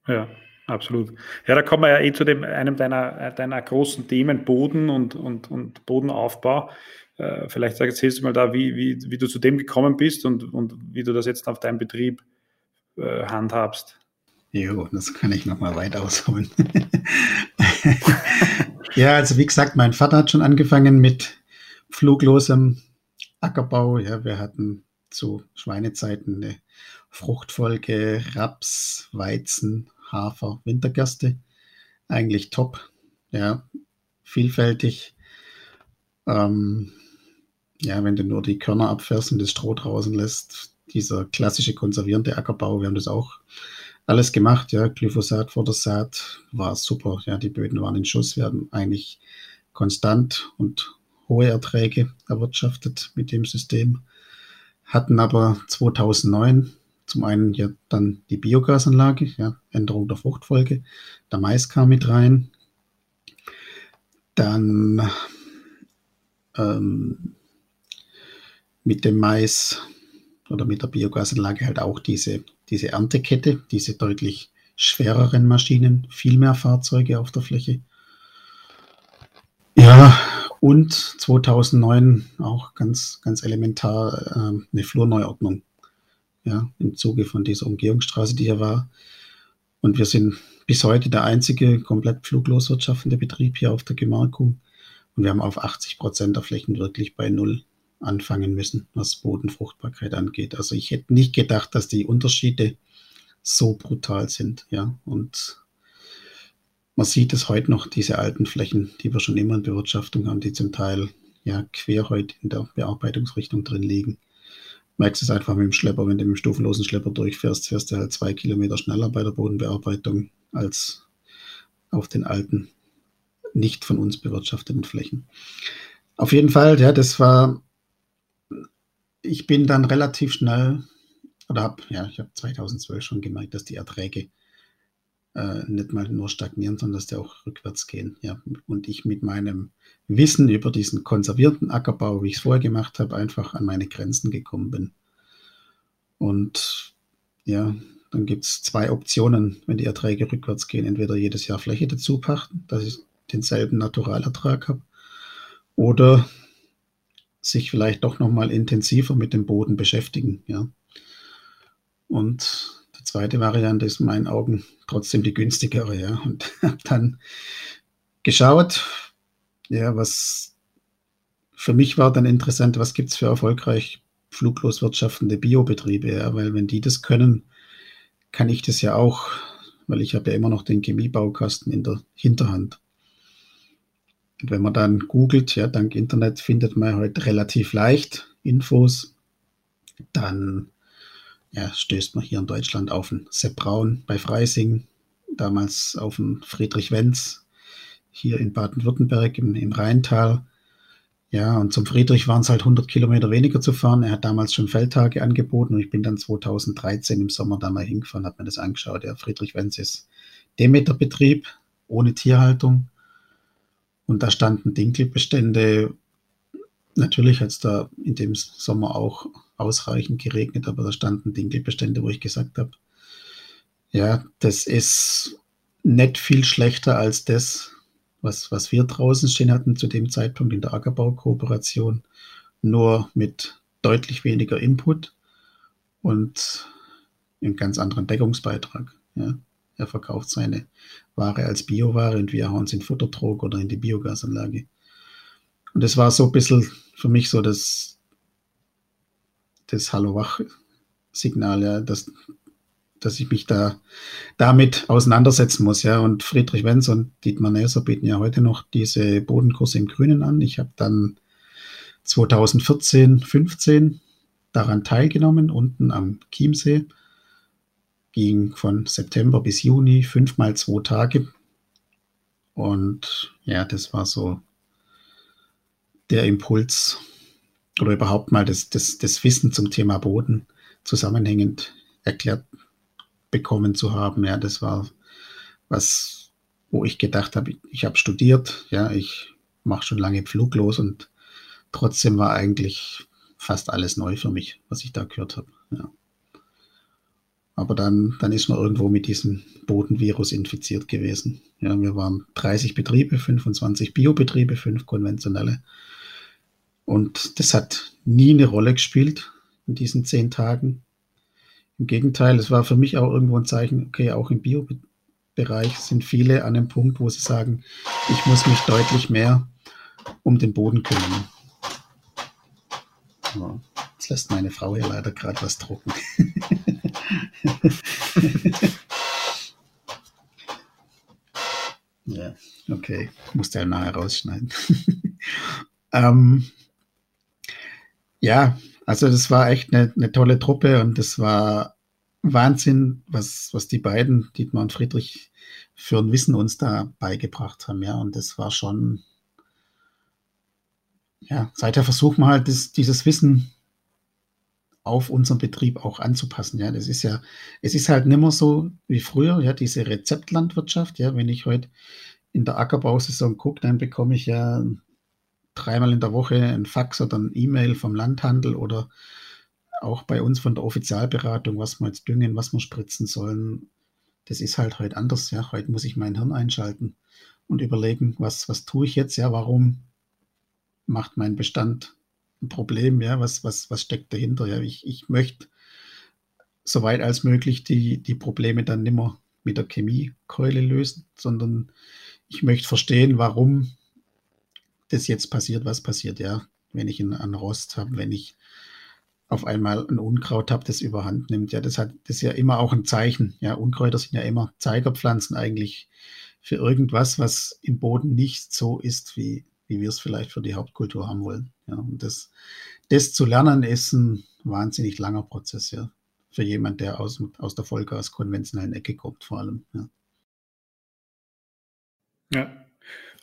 Ja, absolut. Ja, da kommen wir ja eh zu dem, einem deiner, deiner großen Themen, Boden und, und, und Bodenaufbau. Äh, vielleicht erzählst du mal da, wie, wie, wie du zu dem gekommen bist und, und wie du das jetzt auf deinem Betrieb äh, handhabst. Jo, das kann ich nochmal weit ausholen. ja, also wie gesagt, mein Vater hat schon angefangen mit fluglosem Ackerbau. Ja, wir hatten zu Schweinezeiten eine Fruchtfolge Raps, Weizen, Hafer, Wintergerste. Eigentlich top. Ja, vielfältig. Ähm, ja, wenn du nur die Körner abfährst und das Stroh draußen lässt, dieser klassische konservierende Ackerbau, wir haben das auch alles gemacht, ja, Glyphosat vor der Saat war super, ja, die Böden waren in Schuss, wir haben eigentlich konstant und hohe Erträge erwirtschaftet mit dem System, hatten aber 2009 zum einen ja dann die Biogasanlage, ja, Änderung der Fruchtfolge, der Mais kam mit rein, dann ähm, mit dem Mais oder mit der Biogasanlage halt auch diese, diese Erntekette, diese deutlich schwereren Maschinen, viel mehr Fahrzeuge auf der Fläche. Ja, und 2009 auch ganz, ganz elementar äh, eine Flurneuordnung. Ja, im Zuge von dieser Umgehungsstraße, die hier war. Und wir sind bis heute der einzige komplett fluglos wirtschaftende Betrieb hier auf der Gemarkung. Und wir haben auf 80 Prozent der Flächen wirklich bei Null anfangen müssen, was Bodenfruchtbarkeit angeht. Also ich hätte nicht gedacht, dass die Unterschiede so brutal sind, ja. Und man sieht es heute noch, diese alten Flächen, die wir schon immer in Bewirtschaftung haben, die zum Teil ja quer heute in der Bearbeitungsrichtung drin liegen. Merkst es einfach mit dem Schlepper, wenn du mit dem stufenlosen Schlepper durchfährst, fährst du halt zwei Kilometer schneller bei der Bodenbearbeitung als auf den alten, nicht von uns bewirtschafteten Flächen. Auf jeden Fall, ja, das war, ich bin dann relativ schnell, oder habe, ja, ich habe 2012 schon gemerkt, dass die Erträge äh, nicht mal nur stagnieren, sondern dass die auch rückwärts gehen. Ja. Und ich mit meinem Wissen über diesen konservierten Ackerbau, wie ich es vorher gemacht habe, einfach an meine Grenzen gekommen bin. Und ja, dann gibt es zwei Optionen, wenn die Erträge rückwärts gehen. Entweder jedes Jahr Fläche dazu pachten, dass ich denselben Naturalertrag habe, oder sich vielleicht doch nochmal intensiver mit dem Boden beschäftigen. Ja. Und die zweite Variante ist in meinen Augen trotzdem die günstigere. Ja. Und habe dann geschaut, ja, was für mich war dann interessant, was gibt es für erfolgreich fluglos wirtschaftende Biobetriebe, ja, weil wenn die das können, kann ich das ja auch, weil ich habe ja immer noch den Chemiebaukasten in der Hinterhand. Und wenn man dann googelt, ja, dank Internet findet man heute relativ leicht Infos, dann ja, stößt man hier in Deutschland auf einen Sepp Braun bei Freising, damals auf einen Friedrich Wenz hier in Baden-Württemberg im, im Rheintal. Ja, und zum Friedrich waren es halt 100 Kilometer weniger zu fahren. Er hat damals schon Feldtage angeboten und ich bin dann 2013 im Sommer da mal hingefahren, habe mir das angeschaut. Der Friedrich Wenz ist Demeterbetrieb ohne Tierhaltung. Und da standen Dinkelbestände. Natürlich hat es da in dem Sommer auch ausreichend geregnet, aber da standen Dinkelbestände, wo ich gesagt habe, ja, das ist nicht viel schlechter als das, was, was wir draußen stehen hatten zu dem Zeitpunkt in der Ackerbaukooperation, nur mit deutlich weniger Input und einem ganz anderen Deckungsbeitrag. Ja. Er verkauft seine Ware als Bioware und wir hauen es in Futtertrog oder in die Biogasanlage. Und das war so ein bisschen für mich so das, das Hallo-Wach-Signal, ja, dass, dass ich mich da damit auseinandersetzen muss. Ja. Und Friedrich Wenz und Dietmar Näser bieten ja heute noch diese Bodenkurse im Grünen an. Ich habe dann 2014, 15 daran teilgenommen, unten am Chiemsee ging von September bis Juni, fünfmal zwei Tage. Und ja, das war so der Impuls oder überhaupt mal das, das, das Wissen zum Thema Boden zusammenhängend erklärt bekommen zu haben. Ja, das war was, wo ich gedacht habe, ich, ich habe studiert, ja, ich mache schon lange Fluglos und trotzdem war eigentlich fast alles neu für mich, was ich da gehört habe. Ja. Aber dann, dann ist man irgendwo mit diesem Bodenvirus infiziert gewesen. Ja, wir waren 30 Betriebe, 25 Biobetriebe, 5 konventionelle. Und das hat nie eine Rolle gespielt in diesen zehn Tagen. Im Gegenteil, es war für mich auch irgendwo ein Zeichen, okay, auch im Biobereich sind viele an dem Punkt, wo sie sagen, ich muss mich deutlich mehr um den Boden kümmern. Ja, jetzt lässt meine Frau hier leider gerade was drucken. ja, okay. Musste ja nachher rausschneiden. ähm, ja, also das war echt eine, eine tolle Truppe und das war Wahnsinn, was, was die beiden, Dietmar und Friedrich, für ein Wissen uns da beigebracht haben. Ja, und das war schon, ja, seither versuchen wir halt das, dieses Wissen auf unseren Betrieb auch anzupassen. Ja, das ist ja, es ist halt nicht mehr so wie früher, ja, diese Rezeptlandwirtschaft. Ja, wenn ich heute in der Ackerbausaison gucke, dann bekomme ich ja dreimal in der Woche ein Fax oder ein E-Mail vom Landhandel oder auch bei uns von der Offizialberatung, was wir jetzt düngen, was wir spritzen sollen. Das ist halt heute anders. Ja, heute muss ich mein Hirn einschalten und überlegen, was, was tue ich jetzt? Ja, warum macht mein Bestand ein Problem, ja, was, was, was steckt dahinter? Ja, ich, ich möchte so weit als möglich die, die Probleme dann nicht mehr mit der Chemiekeule lösen, sondern ich möchte verstehen, warum das jetzt passiert, was passiert, ja. Wenn ich einen, einen Rost habe, wenn ich auf einmal ein Unkraut habe, das überhand nimmt, ja, das hat, das ist ja immer auch ein Zeichen, ja. Unkräuter sind ja immer Zeigerpflanzen eigentlich für irgendwas, was im Boden nicht so ist, wie, wie wir es vielleicht für die Hauptkultur haben wollen. Ja, und das, das zu lernen ist ein wahnsinnig langer Prozess, ja. Für jemand, der aus, aus der Vollgas konventionellen Ecke kommt, vor allem. Ja. Ja.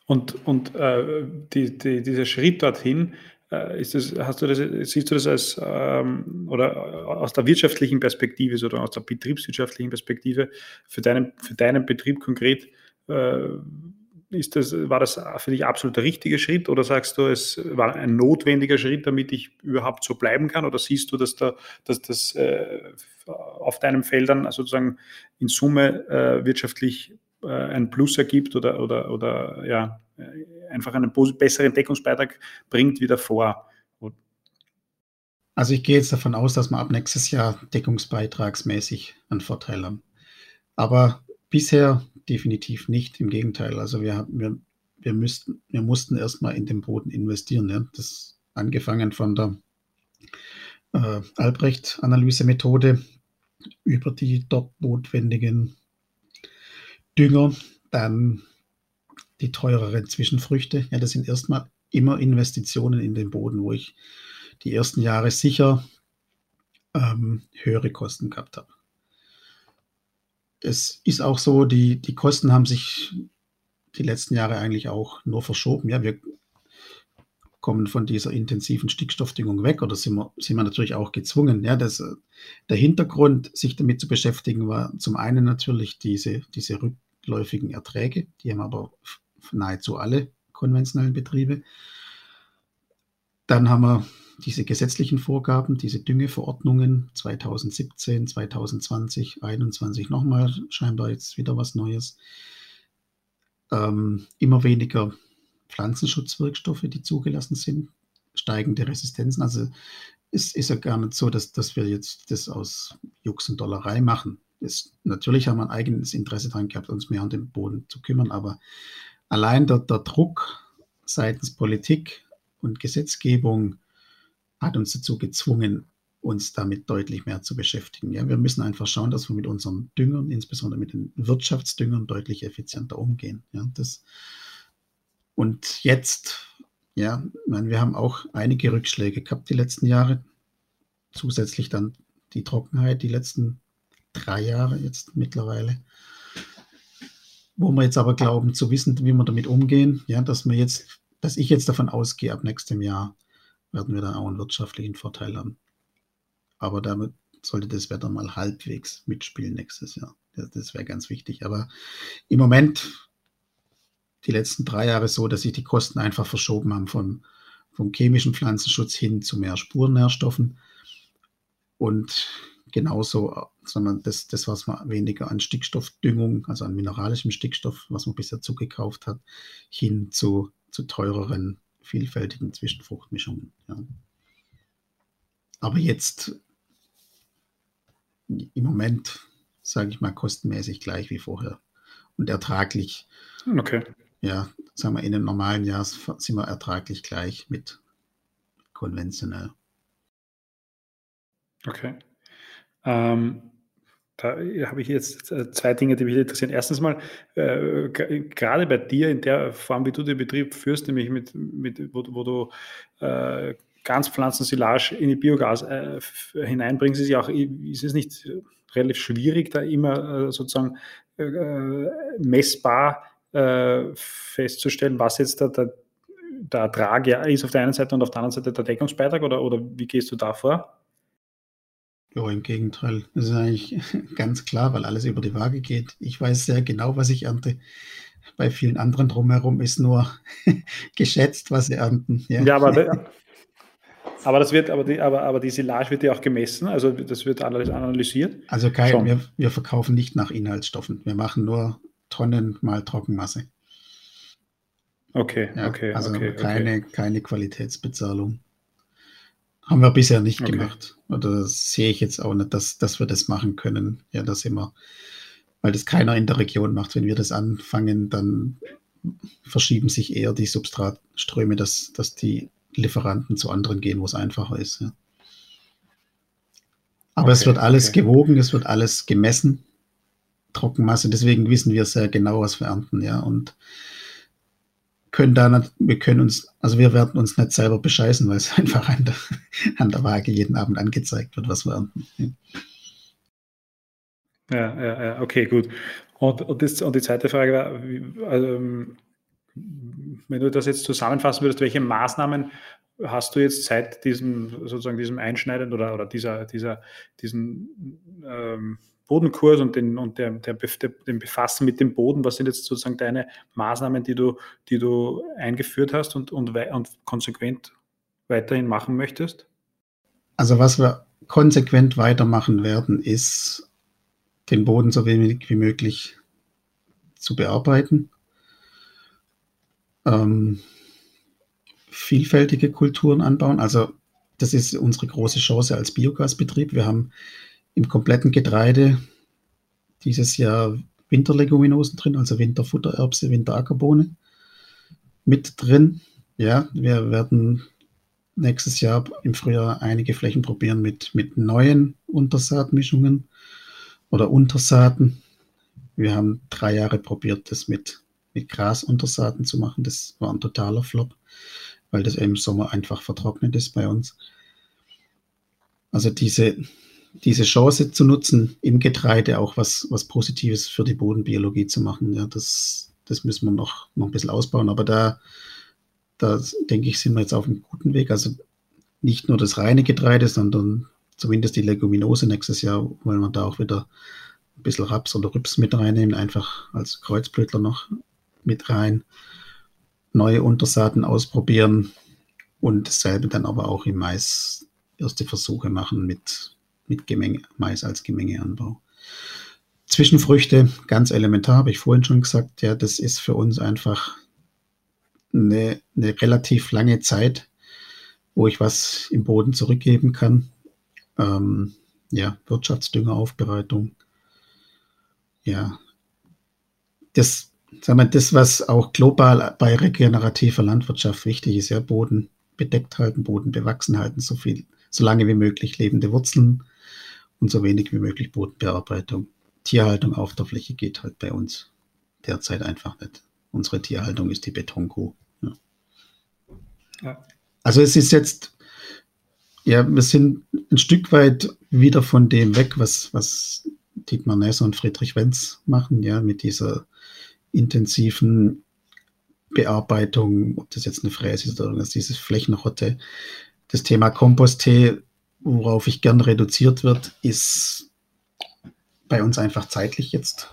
Und, und äh, die, die, dieser Schritt dorthin, äh, ist das, hast du das, siehst du das als ähm, oder aus der wirtschaftlichen Perspektive oder aus der betriebswirtschaftlichen Perspektive für deinen, für deinen Betrieb konkret, äh, ist das, war das für dich absolut der richtige Schritt oder sagst du, es war ein notwendiger Schritt, damit ich überhaupt so bleiben kann? Oder siehst du, dass, da, dass das äh, auf deinem Feld dann sozusagen in Summe äh, wirtschaftlich äh, ein Plus ergibt oder, oder, oder ja, einfach einen besseren Deckungsbeitrag bringt wie davor? Also ich gehe jetzt davon aus, dass wir ab nächstes Jahr deckungsbeitragsmäßig einen Vorteil haben. Aber bisher definitiv nicht. Im Gegenteil. Also wir, wir, wir, müssten, wir mussten erstmal in den Boden investieren. Ja. Das angefangen von der äh, Albrecht-Analysemethode über die dort notwendigen Dünger, dann die teureren Zwischenfrüchte. Ja, das sind erstmal immer Investitionen in den Boden, wo ich die ersten Jahre sicher ähm, höhere Kosten gehabt habe es ist auch so, die, die Kosten haben sich die letzten Jahre eigentlich auch nur verschoben. Ja, wir kommen von dieser intensiven Stickstoffdüngung weg oder sind wir, sind wir natürlich auch gezwungen. Ja, das, der Hintergrund, sich damit zu beschäftigen, war zum einen natürlich diese, diese rückläufigen Erträge, die haben aber nahezu alle konventionellen Betriebe. Dann haben wir diese gesetzlichen Vorgaben, diese Düngeverordnungen 2017, 2020, 2021 nochmal, scheinbar jetzt wieder was Neues. Ähm, immer weniger Pflanzenschutzwirkstoffe, die zugelassen sind, steigende Resistenzen. Also es ist ja gar nicht so, dass, dass wir jetzt das aus Jux und Dollerei machen. Es, natürlich haben wir ein eigenes Interesse daran gehabt, uns mehr um den Boden zu kümmern, aber allein der, der Druck seitens Politik und Gesetzgebung hat uns dazu gezwungen, uns damit deutlich mehr zu beschäftigen. Ja, wir müssen einfach schauen, dass wir mit unseren Düngern, insbesondere mit den Wirtschaftsdüngern, deutlich effizienter umgehen. Ja, das, und jetzt, ja, meine, wir haben auch einige Rückschläge gehabt die letzten Jahre. Zusätzlich dann die Trockenheit die letzten drei Jahre jetzt mittlerweile. Wo wir jetzt aber glauben zu wissen, wie wir damit umgehen, ja, dass wir jetzt, dass ich jetzt davon ausgehe, ab nächstem Jahr werden wir dann auch einen wirtschaftlichen Vorteil haben. Aber damit sollte das Wetter mal halbwegs mitspielen nächstes Jahr. Das, das wäre ganz wichtig. Aber im Moment, die letzten drei Jahre so, dass sich die Kosten einfach verschoben haben von, vom chemischen Pflanzenschutz hin zu mehr Spurnährstoffen. Und genauso, sondern das, das, was man weniger an Stickstoffdüngung, also an mineralischem Stickstoff, was man bisher zugekauft hat, hin zu, zu teureren vielfältigen Zwischenfruchtmischungen. Ja. Aber jetzt im Moment, sage ich mal, kostenmäßig gleich wie vorher und ertraglich. Okay. Ja, sagen wir, in einem normalen Jahr sind wir ertraglich gleich mit konventionell. Okay. Ähm, da habe ich jetzt äh, zwei Dinge, die mich interessieren. Erstens mal, äh, gerade bei dir in der Form, wie du den Betrieb führst, nämlich mit, mit wo, wo du äh, Ganzpflanzensilage in die Biogas äh, hineinbringst, ist ja auch, ist es nicht relativ schwierig, da immer äh, sozusagen äh, messbar festzustellen, was jetzt der, der, der Ertrag ja ist auf der einen Seite und auf der anderen Seite der Deckungsbeitrag oder, oder wie gehst du da vor? Ja, im Gegenteil. Das ist eigentlich ganz klar, weil alles über die Waage geht. Ich weiß sehr genau, was ich ernte. Bei vielen anderen drumherum ist nur geschätzt, was sie ernten. Ja, ja aber, aber das wird, aber die, aber, aber die Silage wird ja auch gemessen, also das wird alles analysiert. Also kein, wir, wir verkaufen nicht nach Inhaltsstoffen. Wir machen nur Tonnen mal Trockenmasse. Okay, ja, okay. Also okay, keine, okay. keine Qualitätsbezahlung. Haben wir bisher nicht okay. gemacht. Oder sehe ich jetzt auch nicht, dass, dass wir das machen können. Ja, das immer, weil das keiner in der Region macht. Wenn wir das anfangen, dann verschieben sich eher die Substratströme, dass, dass die Lieferanten zu anderen gehen, wo es einfacher ist. Ja. Aber okay, es wird alles okay. gewogen, es wird alles gemessen. Trockenmasse, deswegen wissen wir sehr genau, was wir ernten, ja. Und können da nicht, wir können uns, also wir werden uns nicht selber bescheißen, weil es einfach an der, an der Waage jeden Abend angezeigt wird, was wir ernten. Ja, ja, ja, okay, gut. Und, und, das, und die zweite Frage war, also, wenn du das jetzt zusammenfassen würdest, welche Maßnahmen hast du jetzt seit diesem sozusagen diesem Einschneiden oder, oder dieser, dieser, diesen ähm, Bodenkurs und, den, und der, der, der, dem Befassen mit dem Boden, was sind jetzt sozusagen deine Maßnahmen, die du, die du eingeführt hast und, und, und konsequent weiterhin machen möchtest? Also was wir konsequent weitermachen werden, ist den Boden so wenig wie möglich zu bearbeiten. Ähm, vielfältige Kulturen anbauen. Also das ist unsere große Chance als Biogasbetrieb. Wir haben im kompletten Getreide dieses Jahr Winterleguminosen drin, also Winterfuttererbse, Winterackerbohne mit drin. Ja, wir werden nächstes Jahr im Frühjahr einige Flächen probieren mit, mit neuen Untersaatmischungen oder Untersaaten. Wir haben drei Jahre probiert, das mit, mit Grasuntersaaten zu machen. Das war ein totaler Flop, weil das im Sommer einfach vertrocknet ist bei uns. Also diese, diese Chance zu nutzen, im Getreide auch was, was Positives für die Bodenbiologie zu machen, ja, das, das müssen wir noch, noch ein bisschen ausbauen. Aber da, da denke ich, sind wir jetzt auf einem guten Weg. Also nicht nur das reine Getreide, sondern zumindest die Leguminose nächstes Jahr wollen wir da auch wieder ein bisschen Raps oder Rübs mit reinnehmen, einfach als Kreuzblütler noch mit rein. Neue Untersaaten ausprobieren und dasselbe dann aber auch im Mais erste Versuche machen mit, mit Gemenge, Mais als Gemengeanbau. Zwischenfrüchte, ganz elementar, habe ich vorhin schon gesagt, ja, das ist für uns einfach eine, eine relativ lange Zeit, wo ich was im Boden zurückgeben kann. Ähm, ja, Wirtschaftsdüngeraufbereitung. Ja, das, sagen wir, das, was auch global bei regenerativer Landwirtschaft wichtig ist, ja, Boden bedeckt halten, Boden bewachsen halten, so viel, so lange wie möglich lebende Wurzeln und so wenig wie möglich Bodenbearbeitung. Tierhaltung auf der Fläche geht halt bei uns derzeit einfach nicht. Unsere Tierhaltung ist die Betonkuh. Ja. Also es ist jetzt, ja, wir sind ein Stück weit wieder von dem weg, was, was Dietmar Nesser und Friedrich Wenz machen, ja, mit dieser intensiven Bearbeitung, ob das jetzt eine Fräse ist oder irgendwas, dieses Flächenrotte. Das Thema Komposttee, worauf ich gern reduziert wird, ist bei uns einfach zeitlich jetzt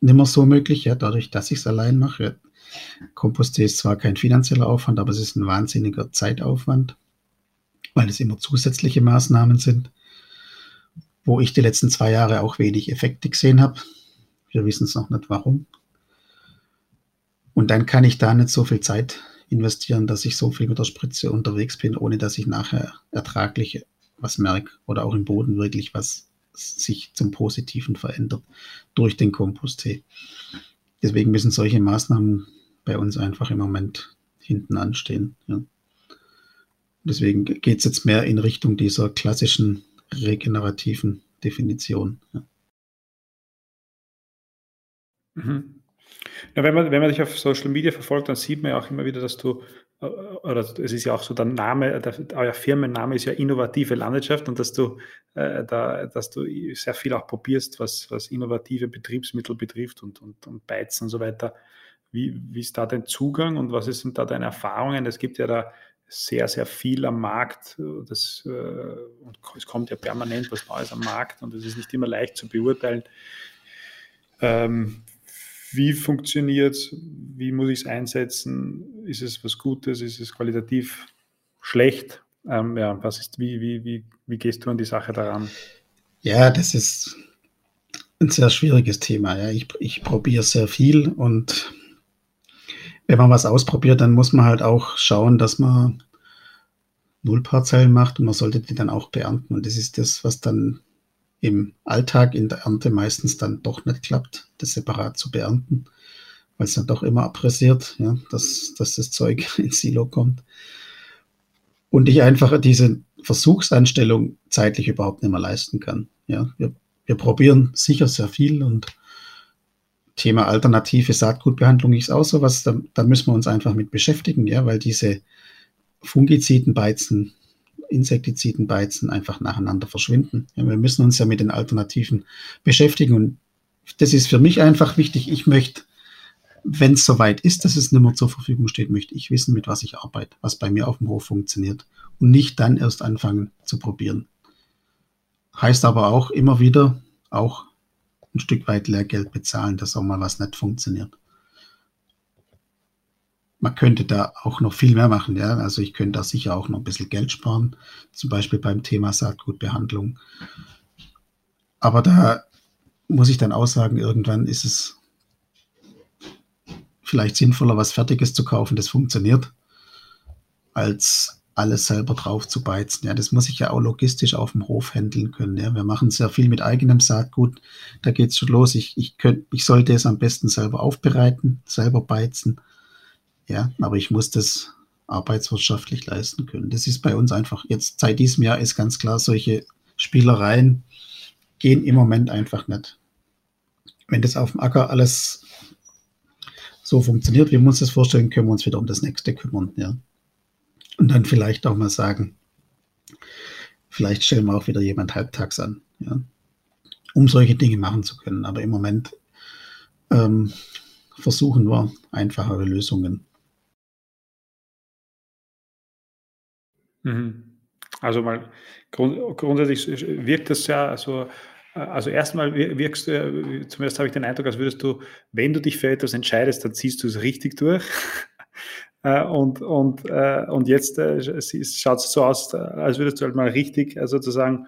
nicht mehr so möglich, ja, dadurch, dass ich es allein mache. Komposttee ist zwar kein finanzieller Aufwand, aber es ist ein wahnsinniger Zeitaufwand, weil es immer zusätzliche Maßnahmen sind, wo ich die letzten zwei Jahre auch wenig Effekte gesehen habe. Wir wissen es noch nicht warum. Und dann kann ich da nicht so viel Zeit investieren, dass ich so viel mit der Spritze unterwegs bin, ohne dass ich nachher ertraglich was merke oder auch im Boden wirklich was sich zum Positiven verändert durch den Komposttee. Deswegen müssen solche Maßnahmen bei uns einfach im Moment hinten anstehen. Ja. Deswegen geht es jetzt mehr in Richtung dieser klassischen regenerativen Definition. Ja. Mhm. Ja, wenn, man, wenn man dich auf Social Media verfolgt, dann sieht man ja auch immer wieder, dass du, oder es ist ja auch so, der Name, der, euer Firmenname ist ja innovative Landwirtschaft und dass du, äh, da, dass du sehr viel auch probierst, was, was innovative Betriebsmittel betrifft und, und, und Beizen und so weiter. Wie, wie ist da dein Zugang und was sind da deine Erfahrungen? Es gibt ja da sehr, sehr viel am Markt. Das, äh, und es kommt ja permanent was Neues am Markt und es ist nicht immer leicht zu beurteilen. Ähm, wie funktioniert es? Wie muss ich es einsetzen? Ist es was Gutes? Ist es qualitativ schlecht? Ähm, ja, was ist, wie, wie, wie, wie gehst du an die Sache daran? Ja, das ist ein sehr schwieriges Thema. Ja. Ich, ich probiere sehr viel und wenn man was ausprobiert, dann muss man halt auch schauen, dass man Nullparzellen macht und man sollte die dann auch beernten. Und das ist das, was dann im Alltag in der Ernte meistens dann doch nicht klappt, das separat zu beernten, weil es dann doch immer abrasiert, ja, dass, dass das Zeug ins Silo kommt. Und ich einfach diese Versuchsanstellung zeitlich überhaupt nicht mehr leisten kann. Ja, wir, wir probieren sicher sehr viel und Thema alternative Saatgutbehandlung ist auch sowas, da, da müssen wir uns einfach mit beschäftigen, ja, weil diese Fungizidenbeizen, Insektizidenbeizen einfach nacheinander verschwinden. Ja, wir müssen uns ja mit den Alternativen beschäftigen und das ist für mich einfach wichtig. Ich möchte, wenn es soweit ist, dass es nicht mehr zur Verfügung steht, möchte ich wissen, mit was ich arbeite, was bei mir auf dem Hof funktioniert und nicht dann erst anfangen zu probieren. Heißt aber auch immer wieder, auch ein Stück weit Lehrgeld bezahlen, dass auch mal was nicht funktioniert. Man könnte da auch noch viel mehr machen, ja. Also ich könnte da sicher auch noch ein bisschen Geld sparen, zum Beispiel beim Thema Saatgutbehandlung. Aber da muss ich dann auch sagen, irgendwann ist es vielleicht sinnvoller, was Fertiges zu kaufen, das funktioniert, als alles selber drauf zu beizen. Ja, das muss ich ja auch logistisch auf dem Hof handeln können. Ja, wir machen sehr viel mit eigenem Saatgut. Da geht es schon los. Ich, ich, könnt, ich sollte es am besten selber aufbereiten, selber beizen. Ja, aber ich muss das arbeitswirtschaftlich leisten können. Das ist bei uns einfach jetzt seit diesem Jahr ist ganz klar, solche Spielereien gehen im Moment einfach nicht. Wenn das auf dem Acker alles so funktioniert, wie wir uns das vorstellen, können wir uns wieder um das nächste kümmern. Ja. Und dann vielleicht auch mal sagen, vielleicht stellen wir auch wieder jemand halbtags an, ja, um solche Dinge machen zu können. Aber im Moment ähm, versuchen wir einfachere Lösungen. Also mal grund, grundsätzlich wirkt das ja so, also erstmal wirkst du, zumindest habe ich den Eindruck, als würdest du, wenn du dich für etwas entscheidest, dann ziehst du es richtig durch. Äh, und, und, äh, und jetzt äh, schaut es so aus, als würdest du halt mal richtig sozusagen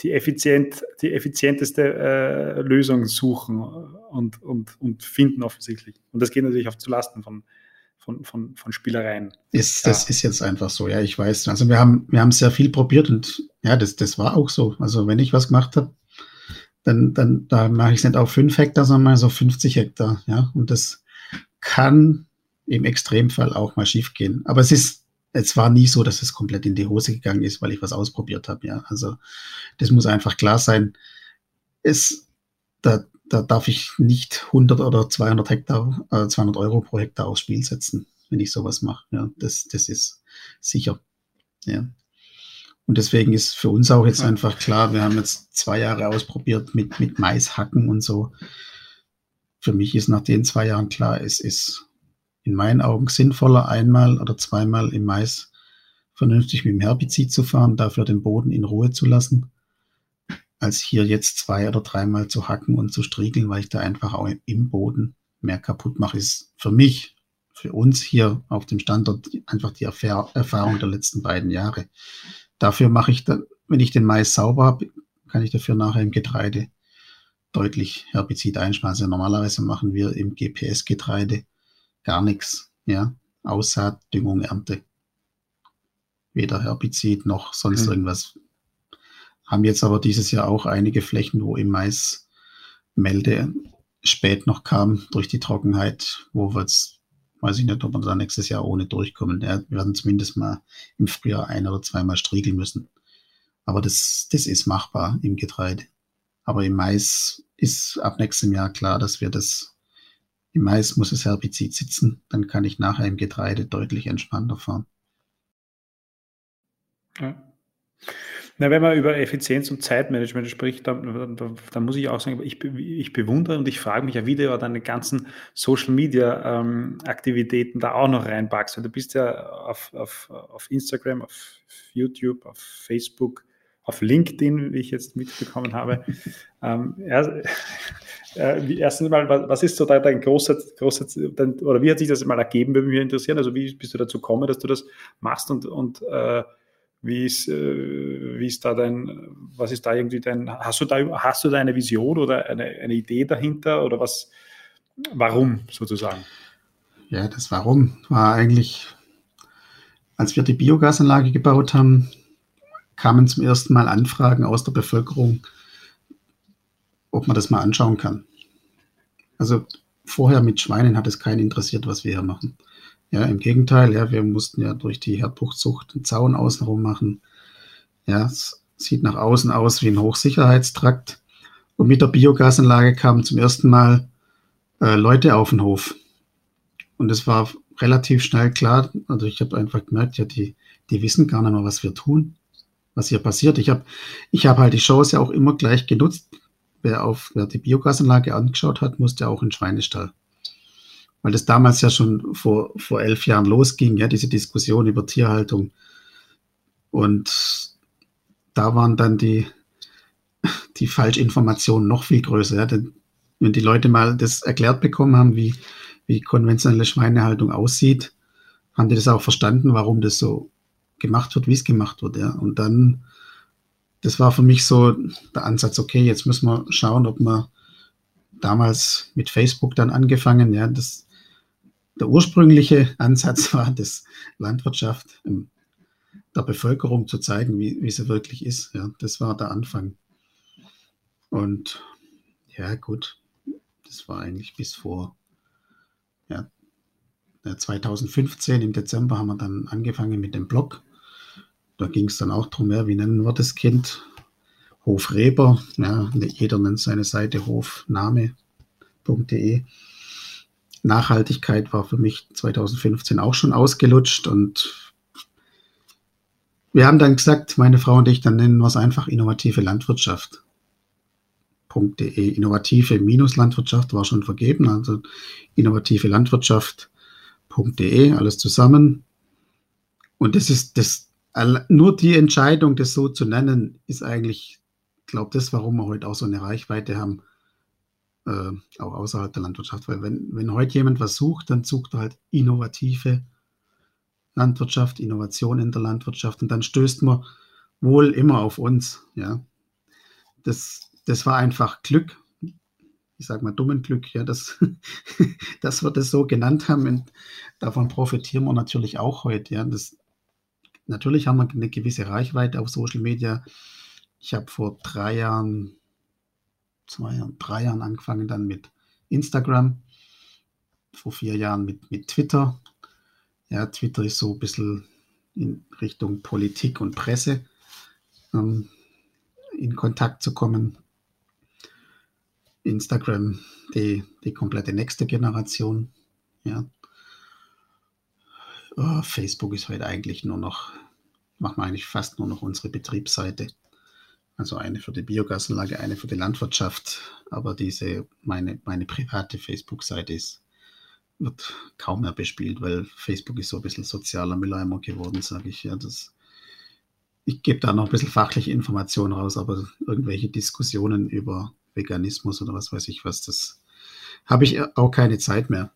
die, effizient, die effizienteste Lösung suchen und, und, und finden offensichtlich. Und das geht natürlich auch zu Lasten von, von, von, von Spielereien. Ist, ja. Das ist jetzt einfach so, ja, ich weiß. Also wir haben, wir haben sehr viel probiert und ja, das, das war auch so. Also wenn ich was gemacht habe, dann, dann da mache ich es nicht auf 5 Hektar, sondern mal so 50 Hektar, ja. Und das kann im Extremfall auch mal schief gehen. Aber es ist, es war nie so, dass es komplett in die Hose gegangen ist, weil ich was ausprobiert habe, ja. Also das muss einfach klar sein. Es, da, da darf ich nicht 100 oder 200 Hektar, äh, 200 Euro pro Hektar aufs Spiel setzen, wenn ich sowas mache. Ja, das, das ist sicher. Ja. Und deswegen ist für uns auch jetzt einfach klar, wir haben jetzt zwei Jahre ausprobiert mit, mit Maishacken und so. Für mich ist nach den zwei Jahren klar, es ist in meinen Augen sinnvoller, einmal oder zweimal im Mais vernünftig mit dem Herbizid zu fahren, dafür den Boden in Ruhe zu lassen als hier jetzt zwei oder dreimal zu hacken und zu striegeln, weil ich da einfach auch im Boden mehr kaputt mache, ist für mich, für uns hier auf dem Standort einfach die Erfahrung der letzten beiden Jahre. Dafür mache ich dann, wenn ich den Mais sauber habe, kann ich dafür nachher im Getreide deutlich Herbizid einsparen. Also normalerweise machen wir im GPS-Getreide gar nichts, ja, Aussaat, Düngung, Ernte. Weder Herbizid noch sonst mhm. irgendwas haben jetzt aber dieses Jahr auch einige Flächen, wo im Mais Melde spät noch kam durch die Trockenheit, wo wir jetzt, weiß ich nicht, ob wir da nächstes Jahr ohne durchkommen. Wir werden zumindest mal im Frühjahr ein oder zweimal striegeln müssen. Aber das, das ist machbar im Getreide. Aber im Mais ist ab nächstem Jahr klar, dass wir das, im Mais muss das Herbizid sitzen, dann kann ich nachher im Getreide deutlich entspannter fahren. Ja. Na, wenn man über Effizienz und Zeitmanagement spricht, dann, dann, dann muss ich auch sagen, ich, ich, bewundere und ich frage mich ja, wie du deine ganzen Social Media ähm, Aktivitäten da auch noch reinpackst. Weil du bist ja auf, auf, auf Instagram, auf YouTube, auf Facebook, auf LinkedIn, wie ich jetzt mitbekommen habe. ähm, erst, äh, erstens mal, was ist so dein, dein großer, großer dein, oder wie hat sich das mal ergeben, würde mich interessieren. Also wie bist du dazu gekommen, dass du das machst und, und äh, wie ist, äh, wie ist da dein, was ist da irgendwie dein, hast du da, hast du da eine Vision oder eine, eine Idee dahinter oder was, warum sozusagen? Ja, das Warum war eigentlich, als wir die Biogasanlage gebaut haben, kamen zum ersten Mal Anfragen aus der Bevölkerung, ob man das mal anschauen kann. Also vorher mit Schweinen hat es keinen interessiert, was wir hier machen. Ja, im Gegenteil, ja, wir mussten ja durch die Herdbuchtzucht einen Zaun außenrum machen. Ja, es sieht nach außen aus wie ein Hochsicherheitstrakt. Und mit der Biogasanlage kamen zum ersten Mal äh, Leute auf den Hof. Und es war relativ schnell klar, also ich habe einfach gemerkt, ja, die, die wissen gar nicht mehr, was wir tun, was hier passiert. Ich habe ich hab halt die Chance auch immer gleich genutzt, wer, auf, wer die Biogasanlage angeschaut hat, musste auch in den Schweinestall. Weil das damals ja schon vor, vor elf Jahren losging, ja, diese Diskussion über Tierhaltung. Und da waren dann die, die Falschinformationen noch viel größer. Ja. Denn wenn die Leute mal das erklärt bekommen haben, wie, wie konventionelle Schweinehaltung aussieht, haben die das auch verstanden, warum das so gemacht wird, wie es gemacht wird. Ja. Und dann, das war für mich so der Ansatz, okay, jetzt müssen wir schauen, ob wir damals mit Facebook dann angefangen, ja, das, der ursprüngliche Ansatz war, das Landwirtschaft der Bevölkerung zu zeigen, wie, wie sie wirklich ist. Ja, das war der Anfang. Und ja, gut, das war eigentlich bis vor ja, 2015 im Dezember haben wir dann angefangen mit dem Blog. Da ging es dann auch darum, ja, wie nennen wir das Kind? Hofreber, ja, jeder nennt seine Seite hofname.de. Nachhaltigkeit war für mich 2015 auch schon ausgelutscht und wir haben dann gesagt, meine Frau und ich, dann nennen wir es einfach innovative Landwirtschaft. .de. Innovative Landwirtschaft war schon vergeben, also innovative Landwirtschaft.de, alles zusammen. Und das ist das, nur die Entscheidung, das so zu nennen, ist eigentlich, glaube das, warum wir heute auch so eine Reichweite haben, äh, auch außerhalb der Landwirtschaft. Weil wenn, wenn heute jemand was sucht, dann sucht er halt innovative Landwirtschaft, Innovation in der Landwirtschaft und dann stößt man wohl immer auf uns. Ja, das, das war einfach Glück. Ich sage mal dummen Glück, ja, dass, dass wir das so genannt haben. Und davon profitieren wir natürlich auch heute. Ja, das, natürlich haben wir eine gewisse Reichweite auf Social Media. Ich habe vor drei Jahren, zwei Jahren, drei Jahren angefangen dann mit Instagram, vor vier Jahren mit, mit Twitter. Ja, Twitter ist so ein bisschen in Richtung Politik und Presse ähm, in Kontakt zu kommen. Instagram die, die komplette nächste Generation. Ja. Oh, Facebook ist heute eigentlich nur noch, machen wir eigentlich fast nur noch unsere Betriebsseite. Also eine für die Biogasanlage, eine für die Landwirtschaft. Aber diese, meine, meine private Facebook-Seite ist wird kaum mehr bespielt, weil Facebook ist so ein bisschen sozialer Mülleimer geworden, sage ich. Ja, das, ich gebe da noch ein bisschen fachliche Informationen raus, aber irgendwelche Diskussionen über Veganismus oder was weiß ich was, das habe ich auch keine Zeit mehr.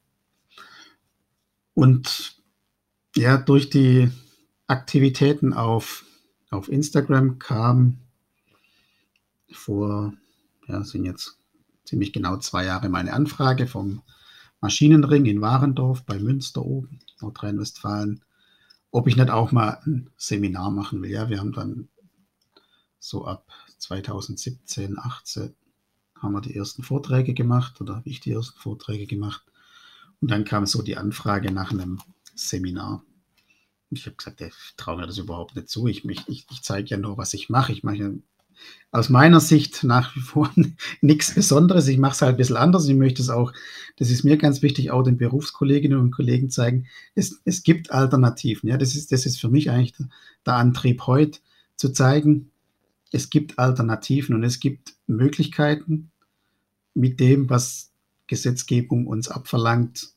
Und ja, durch die Aktivitäten auf, auf Instagram kam vor, ja, sind jetzt ziemlich genau zwei Jahre meine Anfrage vom Maschinenring in Warendorf bei Münster oben, Nordrhein-Westfalen, ob ich nicht auch mal ein Seminar machen will. Ja, wir haben dann so ab 2017, 18 haben wir die ersten Vorträge gemacht oder habe ich die ersten Vorträge gemacht. Und dann kam so die Anfrage nach einem Seminar. Ich habe gesagt, ich traue mir das überhaupt nicht zu. Ich, ich, ich zeige ja nur, was ich mache. Ich mache aus meiner Sicht nach wie vor nichts Besonderes. Ich mache es halt ein bisschen anders. Ich möchte es auch, das ist mir ganz wichtig, auch den Berufskolleginnen und Kollegen zeigen, es, es gibt Alternativen. Ja, das ist, das ist für mich eigentlich der, der Antrieb heute, zu zeigen, es gibt Alternativen und es gibt Möglichkeiten, mit dem, was Gesetzgebung uns abverlangt,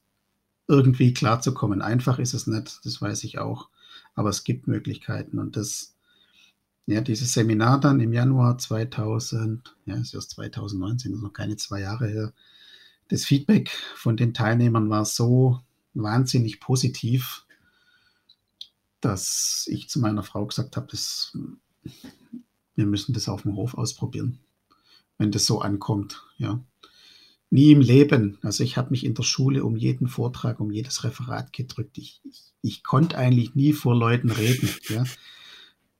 irgendwie klarzukommen. Einfach ist es nicht, das weiß ich auch, aber es gibt Möglichkeiten und das ja, dieses Seminar dann im Januar 2000, ja, ist erst 2019, ist noch keine zwei Jahre her. Das Feedback von den Teilnehmern war so wahnsinnig positiv, dass ich zu meiner Frau gesagt habe, das, wir müssen das auf dem Hof ausprobieren, wenn das so ankommt. Ja. Nie im Leben. Also ich habe mich in der Schule um jeden Vortrag, um jedes Referat gedrückt. Ich, ich, ich konnte eigentlich nie vor Leuten reden. Ja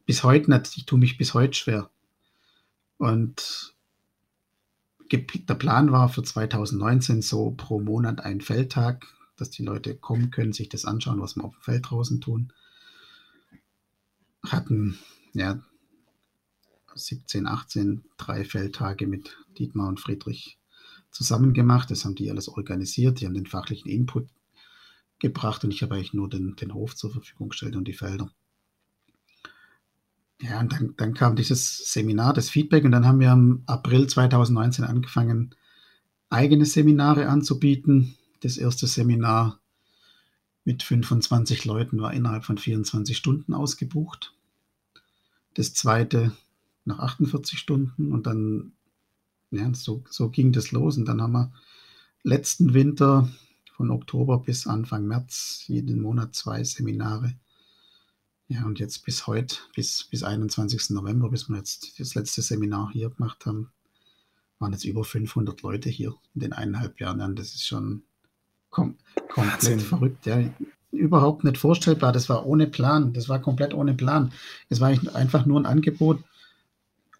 bis heute nicht. Ich tue mich bis heute schwer. Und der Plan war für 2019 so pro Monat ein Feldtag, dass die Leute kommen können, sich das anschauen, was wir auf dem Feld draußen tun. Hatten ja 17, 18, drei Feldtage mit Dietmar und Friedrich zusammen gemacht. Das haben die alles organisiert. Die haben den fachlichen Input gebracht und ich habe eigentlich nur den, den Hof zur Verfügung gestellt und die Felder ja, und dann, dann kam dieses Seminar, das Feedback, und dann haben wir im April 2019 angefangen, eigene Seminare anzubieten. Das erste Seminar mit 25 Leuten war innerhalb von 24 Stunden ausgebucht. Das zweite nach 48 Stunden und dann, ja, so, so ging das los. Und dann haben wir letzten Winter von Oktober bis Anfang März jeden Monat zwei Seminare ja, und jetzt bis heute, bis, bis 21. November, bis wir jetzt das letzte Seminar hier gemacht haben, waren jetzt über 500 Leute hier in den eineinhalb Jahren. Das ist schon kom komplett Wahnsinn. verrückt. Ja. Überhaupt nicht vorstellbar. Das war ohne Plan. Das war komplett ohne Plan. Es war einfach nur ein Angebot,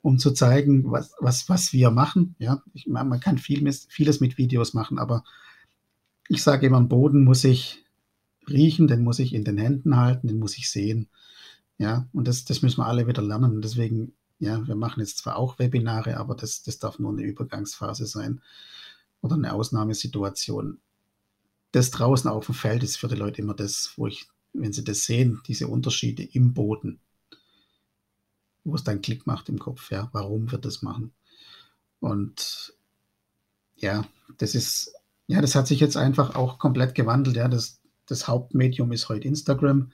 um zu zeigen, was, was, was wir machen. Ja, ich, man kann viel, vieles mit Videos machen, aber ich sage immer, am Boden muss ich riechen, den muss ich in den Händen halten, den muss ich sehen. Ja, und das, das müssen wir alle wieder lernen. Und deswegen, ja, wir machen jetzt zwar auch Webinare, aber das, das darf nur eine Übergangsphase sein oder eine Ausnahmesituation. Das draußen auf dem Feld ist für die Leute immer das, wo ich, wenn sie das sehen, diese Unterschiede im Boden, wo es dann Klick macht im Kopf, ja, warum wird das machen? Und ja, das ist, ja, das hat sich jetzt einfach auch komplett gewandelt, ja, das, das Hauptmedium ist heute Instagram.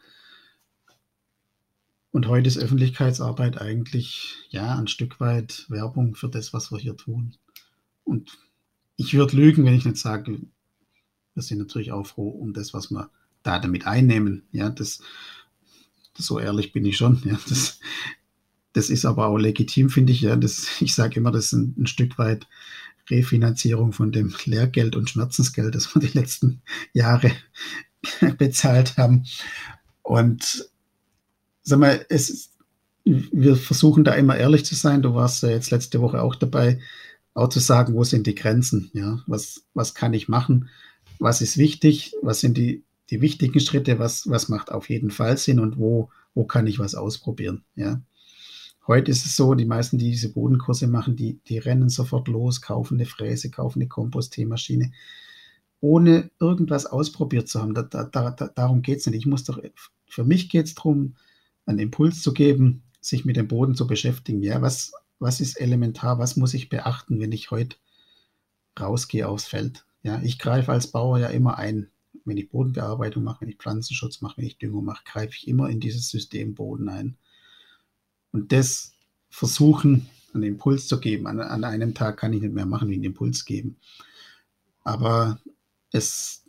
Und heute ist Öffentlichkeitsarbeit eigentlich ja ein Stück weit Werbung für das, was wir hier tun. Und ich würde lügen, wenn ich nicht sage, wir sind natürlich auch froh um das, was wir da damit einnehmen. Ja, das, das so ehrlich bin ich schon. Ja, das, das ist aber auch legitim, finde ich. Ja, das, ich sage immer, das ist ein, ein Stück weit Refinanzierung von dem Lehrgeld und Schmerzensgeld, das wir die letzten Jahre bezahlt haben. Und sag mal, es, wir versuchen da immer ehrlich zu sein. Du warst ja jetzt letzte Woche auch dabei, auch zu sagen, wo sind die Grenzen? Ja, was, was kann ich machen? Was ist wichtig? Was sind die, die wichtigen Schritte? Was, was macht auf jeden Fall Sinn? Und wo, wo kann ich was ausprobieren? Ja. Heute ist es so, die meisten, die diese Bodenkurse machen, die, die rennen sofort los, kaufen eine Fräse, kaufen eine Kompostmaschine ohne irgendwas ausprobiert zu haben. Da, da, da, darum geht es nicht. Ich muss doch, für mich geht es darum, einen Impuls zu geben, sich mit dem Boden zu beschäftigen. Ja, was, was ist elementar? Was muss ich beachten, wenn ich heute rausgehe aufs Feld? Ja, ich greife als Bauer ja immer ein. Wenn ich Bodenbearbeitung mache, wenn ich Pflanzenschutz mache, wenn ich Düngung mache, greife ich immer in dieses System Boden ein. Und das versuchen, einen Impuls zu geben. An, an einem Tag kann ich nicht mehr machen, wie einen Impuls geben. Aber es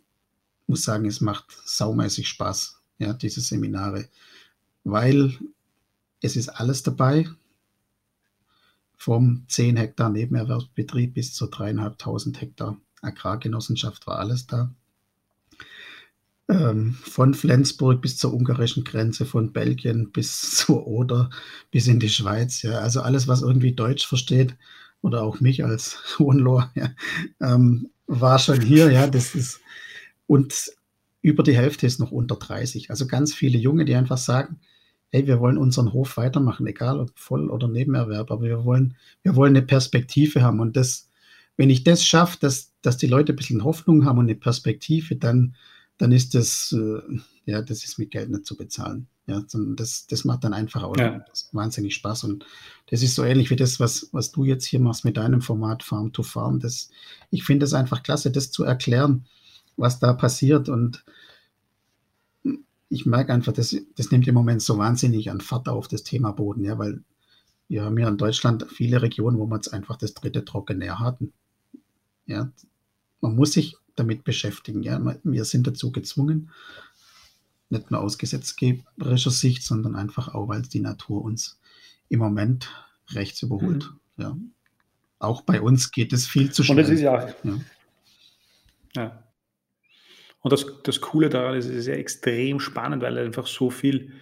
muss sagen, es macht saumäßig Spaß, ja, diese Seminare, weil es ist alles dabei, vom 10 Hektar Nebenerwerbsbetrieb bis zu dreieinhalbtausend Hektar Agrargenossenschaft war alles da. Ähm, von Flensburg bis zur ungarischen Grenze, von Belgien bis zur Oder, bis in die Schweiz. Ja. Also alles, was irgendwie Deutsch versteht oder auch mich als Hohenlohr, ja, ähm, war schon hier, ja, das ist, und über die Hälfte ist noch unter 30. Also ganz viele Junge, die einfach sagen, hey, wir wollen unseren Hof weitermachen, egal ob Voll- oder Nebenerwerb, aber wir wollen, wir wollen eine Perspektive haben. Und das, wenn ich das schaffe, dass, dass die Leute ein bisschen Hoffnung haben und eine Perspektive, dann, dann ist das, äh, ja, das ist mit Geld nicht zu bezahlen. Ja, das, das macht dann einfach auch ja. wahnsinnig Spaß. Und das ist so ähnlich wie das, was, was du jetzt hier machst mit deinem Format Farm to Farm. Das, ich finde es einfach klasse, das zu erklären, was da passiert. Und ich merke einfach, das, das nimmt im Moment so wahnsinnig an Fahrt auf das Thema Boden, ja, weil wir haben ja in Deutschland viele Regionen, wo wir jetzt einfach das dritte Trockenjahr hatten. Ja, man muss sich damit beschäftigen. Ja, wir sind dazu gezwungen nicht nur aus gesetzgeberischer Sicht, sondern einfach auch, weil die Natur uns im Moment rechts überholt. Mhm. Ja. Auch bei uns geht es viel zu schnell. Und das ist ja, ja. ja. Und das, das Coole daran ist, es ist ja extrem spannend, weil einfach so viel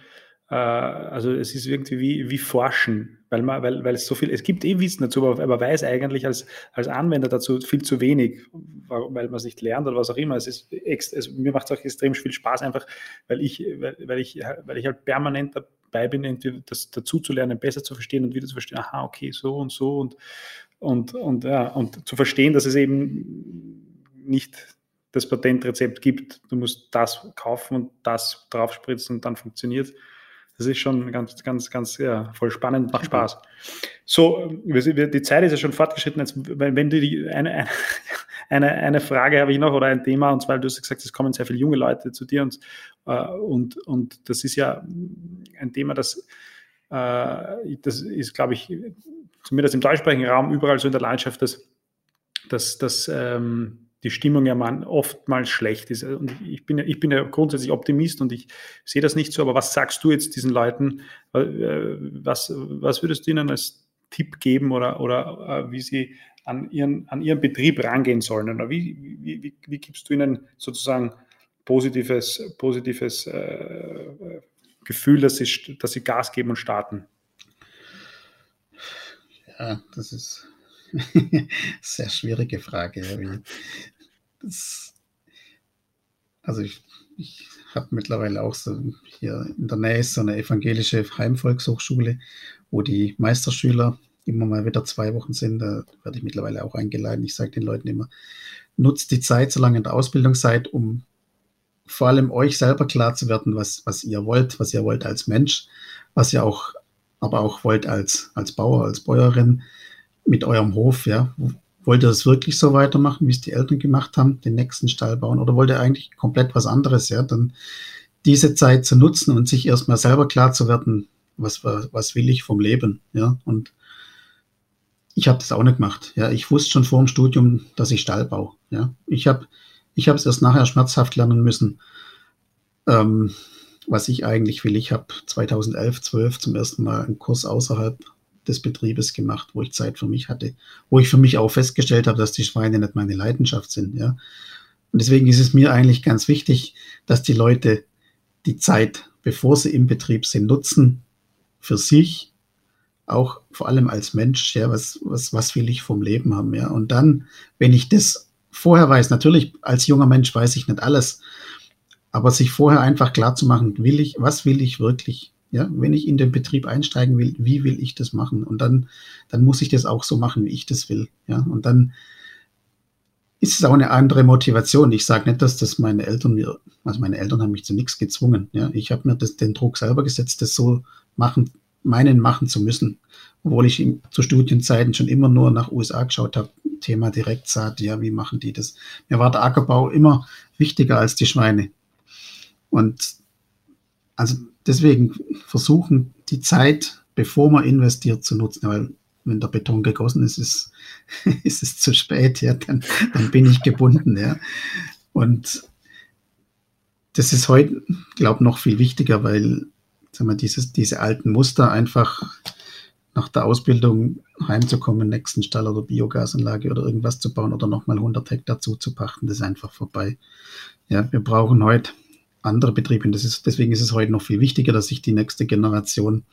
also es ist irgendwie wie, wie Forschen, weil man, weil, weil es so viel, es gibt eh Wissen dazu, aber man weiß eigentlich als, als Anwender dazu viel zu wenig, weil man es nicht lernt oder was auch immer. Es ist es, mir macht es auch extrem viel Spaß, einfach, weil ich, weil, weil ich, weil ich halt permanent dabei bin, irgendwie das dazu zu lernen, besser zu verstehen und wieder zu verstehen, aha, okay, so und so und, und, und, ja, und zu verstehen, dass es eben nicht das Patentrezept gibt. Du musst das kaufen und das draufspritzen und dann funktioniert Das ist schon ganz, ganz, ganz, ja, voll spannend, macht Spaß. So, die Zeit ist ja schon fortgeschritten. Jetzt, wenn du die, eine, eine, eine Frage habe ich noch oder ein Thema, und zwar, du hast gesagt, es kommen sehr viele junge Leute zu dir und, äh, und, und das ist ja ein Thema, das, äh, das ist, glaube ich, zumindest im deutschsprachigen Raum überall so in der Landschaft, dass, dass, dass ähm, die Stimmung ja man oftmals schlecht ist. Und ich bin, ich bin ja grundsätzlich Optimist und ich sehe das nicht so, aber was sagst du jetzt diesen Leuten? Äh, was, was würdest du ihnen als Tipp geben oder, oder äh, wie sie an ihren, an ihren Betrieb rangehen sollen? Oder wie, wie, wie, wie gibst du ihnen sozusagen positives, positives äh, Gefühl, dass sie, dass sie Gas geben und starten? Ja, das ist sehr schwierige Frage. Das, also ich, ich habe mittlerweile auch so hier in der Nähe so eine evangelische Heimvolkshochschule, wo die Meisterschüler immer mal wieder zwei Wochen sind. Da werde ich mittlerweile auch eingeladen. Ich sage den Leuten immer, nutzt die Zeit, solange in der Ausbildung seid, um vor allem euch selber klar zu werden, was, was ihr wollt, was ihr wollt als Mensch, was ihr auch, aber auch wollt als, als Bauer, als Bäuerin mit eurem Hof, ja. Wollt ihr das wirklich so weitermachen, wie es die Eltern gemacht haben, den nächsten Stall bauen, oder wollt ihr eigentlich komplett was anderes, ja? Dann diese Zeit zu nutzen und sich erstmal selber klar zu werden, was, was will ich vom Leben, ja? Und ich habe das auch nicht gemacht, ja. Ich wusste schon vor dem Studium, dass ich Stall baue, ja. Ich habe ich habe es erst nachher schmerzhaft lernen müssen, ähm, was ich eigentlich will. Ich habe 2011, 12 zum ersten Mal einen Kurs außerhalb des Betriebes gemacht, wo ich Zeit für mich hatte, wo ich für mich auch festgestellt habe, dass die Schweine nicht meine Leidenschaft sind. Ja. Und deswegen ist es mir eigentlich ganz wichtig, dass die Leute die Zeit, bevor sie im Betrieb sind, nutzen für sich, auch vor allem als Mensch, ja, was, was, was will ich vom Leben haben, ja. Und dann, wenn ich das vorher weiß, natürlich als junger Mensch weiß ich nicht alles, aber sich vorher einfach klar zu machen, will ich, was will ich wirklich ja, wenn ich in den Betrieb einsteigen will, wie will ich das machen? Und dann, dann muss ich das auch so machen, wie ich das will. Ja, und dann ist es auch eine andere Motivation. Ich sage nicht, dass das meine Eltern mir, also meine Eltern haben mich zu nichts gezwungen. Ja, ich habe mir das, den Druck selber gesetzt, das so machen, meinen machen zu müssen. Obwohl ich zu Studienzeiten schon immer nur nach USA geschaut habe. Thema Direktsaat, ja, wie machen die das? Mir war der Ackerbau immer wichtiger als die Schweine. Und also deswegen versuchen, die Zeit, bevor man investiert, zu nutzen, weil wenn der Beton gegossen ist, ist, ist es zu spät, ja, dann, dann bin ich gebunden, ja. Und das ist heute, glaube ich, noch viel wichtiger, weil sagen wir, dieses, diese alten Muster einfach nach der Ausbildung heimzukommen, nächsten Stall oder Biogasanlage oder irgendwas zu bauen oder nochmal 100 Hektar zuzupachten, das ist einfach vorbei. Ja, wir brauchen heute andere Betriebe. Und das ist, deswegen ist es heute noch viel wichtiger, dass sich die nächste Generation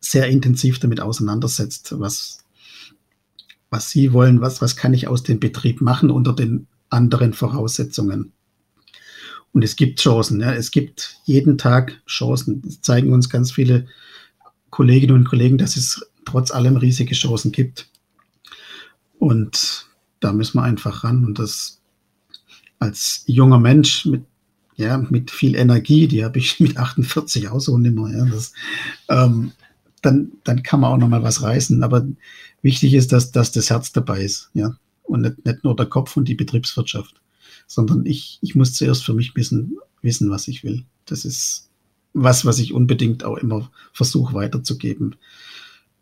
sehr intensiv damit auseinandersetzt, was, was sie wollen, was, was kann ich aus dem Betrieb machen unter den anderen Voraussetzungen. Und es gibt Chancen. Ja. Es gibt jeden Tag Chancen. Das zeigen uns ganz viele Kolleginnen und Kollegen, dass es trotz allem riesige Chancen gibt. Und da müssen wir einfach ran. Und das als junger Mensch mit ja, mit viel Energie, die habe ich mit 48 auch so nimmer, ja, das, ähm, dann, dann kann man auch noch mal was reißen. Aber wichtig ist, dass, dass das Herz dabei ist, ja, und nicht, nicht nur der Kopf und die Betriebswirtschaft, sondern ich, ich muss zuerst für mich wissen, wissen, was ich will. Das ist was, was ich unbedingt auch immer versuche weiterzugeben.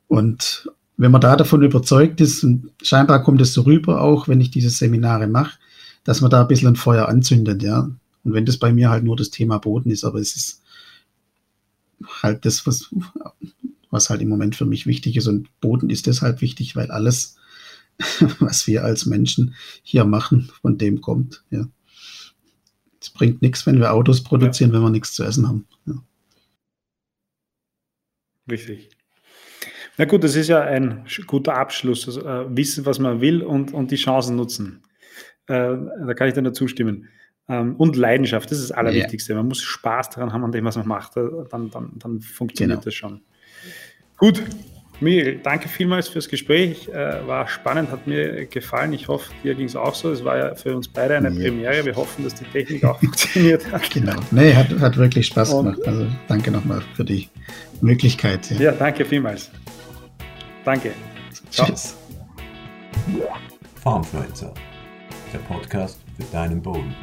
Und wenn man da davon überzeugt ist, und scheinbar kommt es so rüber auch, wenn ich diese Seminare mache, dass man da ein bisschen ein Feuer anzündet, ja. Und wenn das bei mir halt nur das Thema Boden ist, aber es ist halt das, was, was halt im Moment für mich wichtig ist. Und Boden ist deshalb wichtig, weil alles, was wir als Menschen hier machen, von dem kommt. Ja. Es bringt nichts, wenn wir Autos produzieren, ja. wenn wir nichts zu essen haben. Ja. Richtig. Na gut, das ist ja ein guter Abschluss. Also, äh, wissen, was man will und, und die Chancen nutzen. Äh, da kann ich dir nur zustimmen. Ähm, und Leidenschaft, das ist das Allerwichtigste. Ja. Man muss Spaß daran haben, an dem, was man macht. Dann, dann, dann funktioniert genau. das schon. Gut, Miguel, danke vielmals fürs Gespräch. Äh, war spannend, hat mir gefallen. Ich hoffe, dir ging es auch so. Es war ja für uns beide eine ja. Premiere. Wir hoffen, dass die Technik auch funktioniert hat. Genau. Nee, hat, hat wirklich Spaß Und, gemacht. Also danke nochmal für die Möglichkeit. Ja, ja danke vielmals. Danke. Ciao. Tschüss. Farmfluencer, der Podcast für deinen Boden.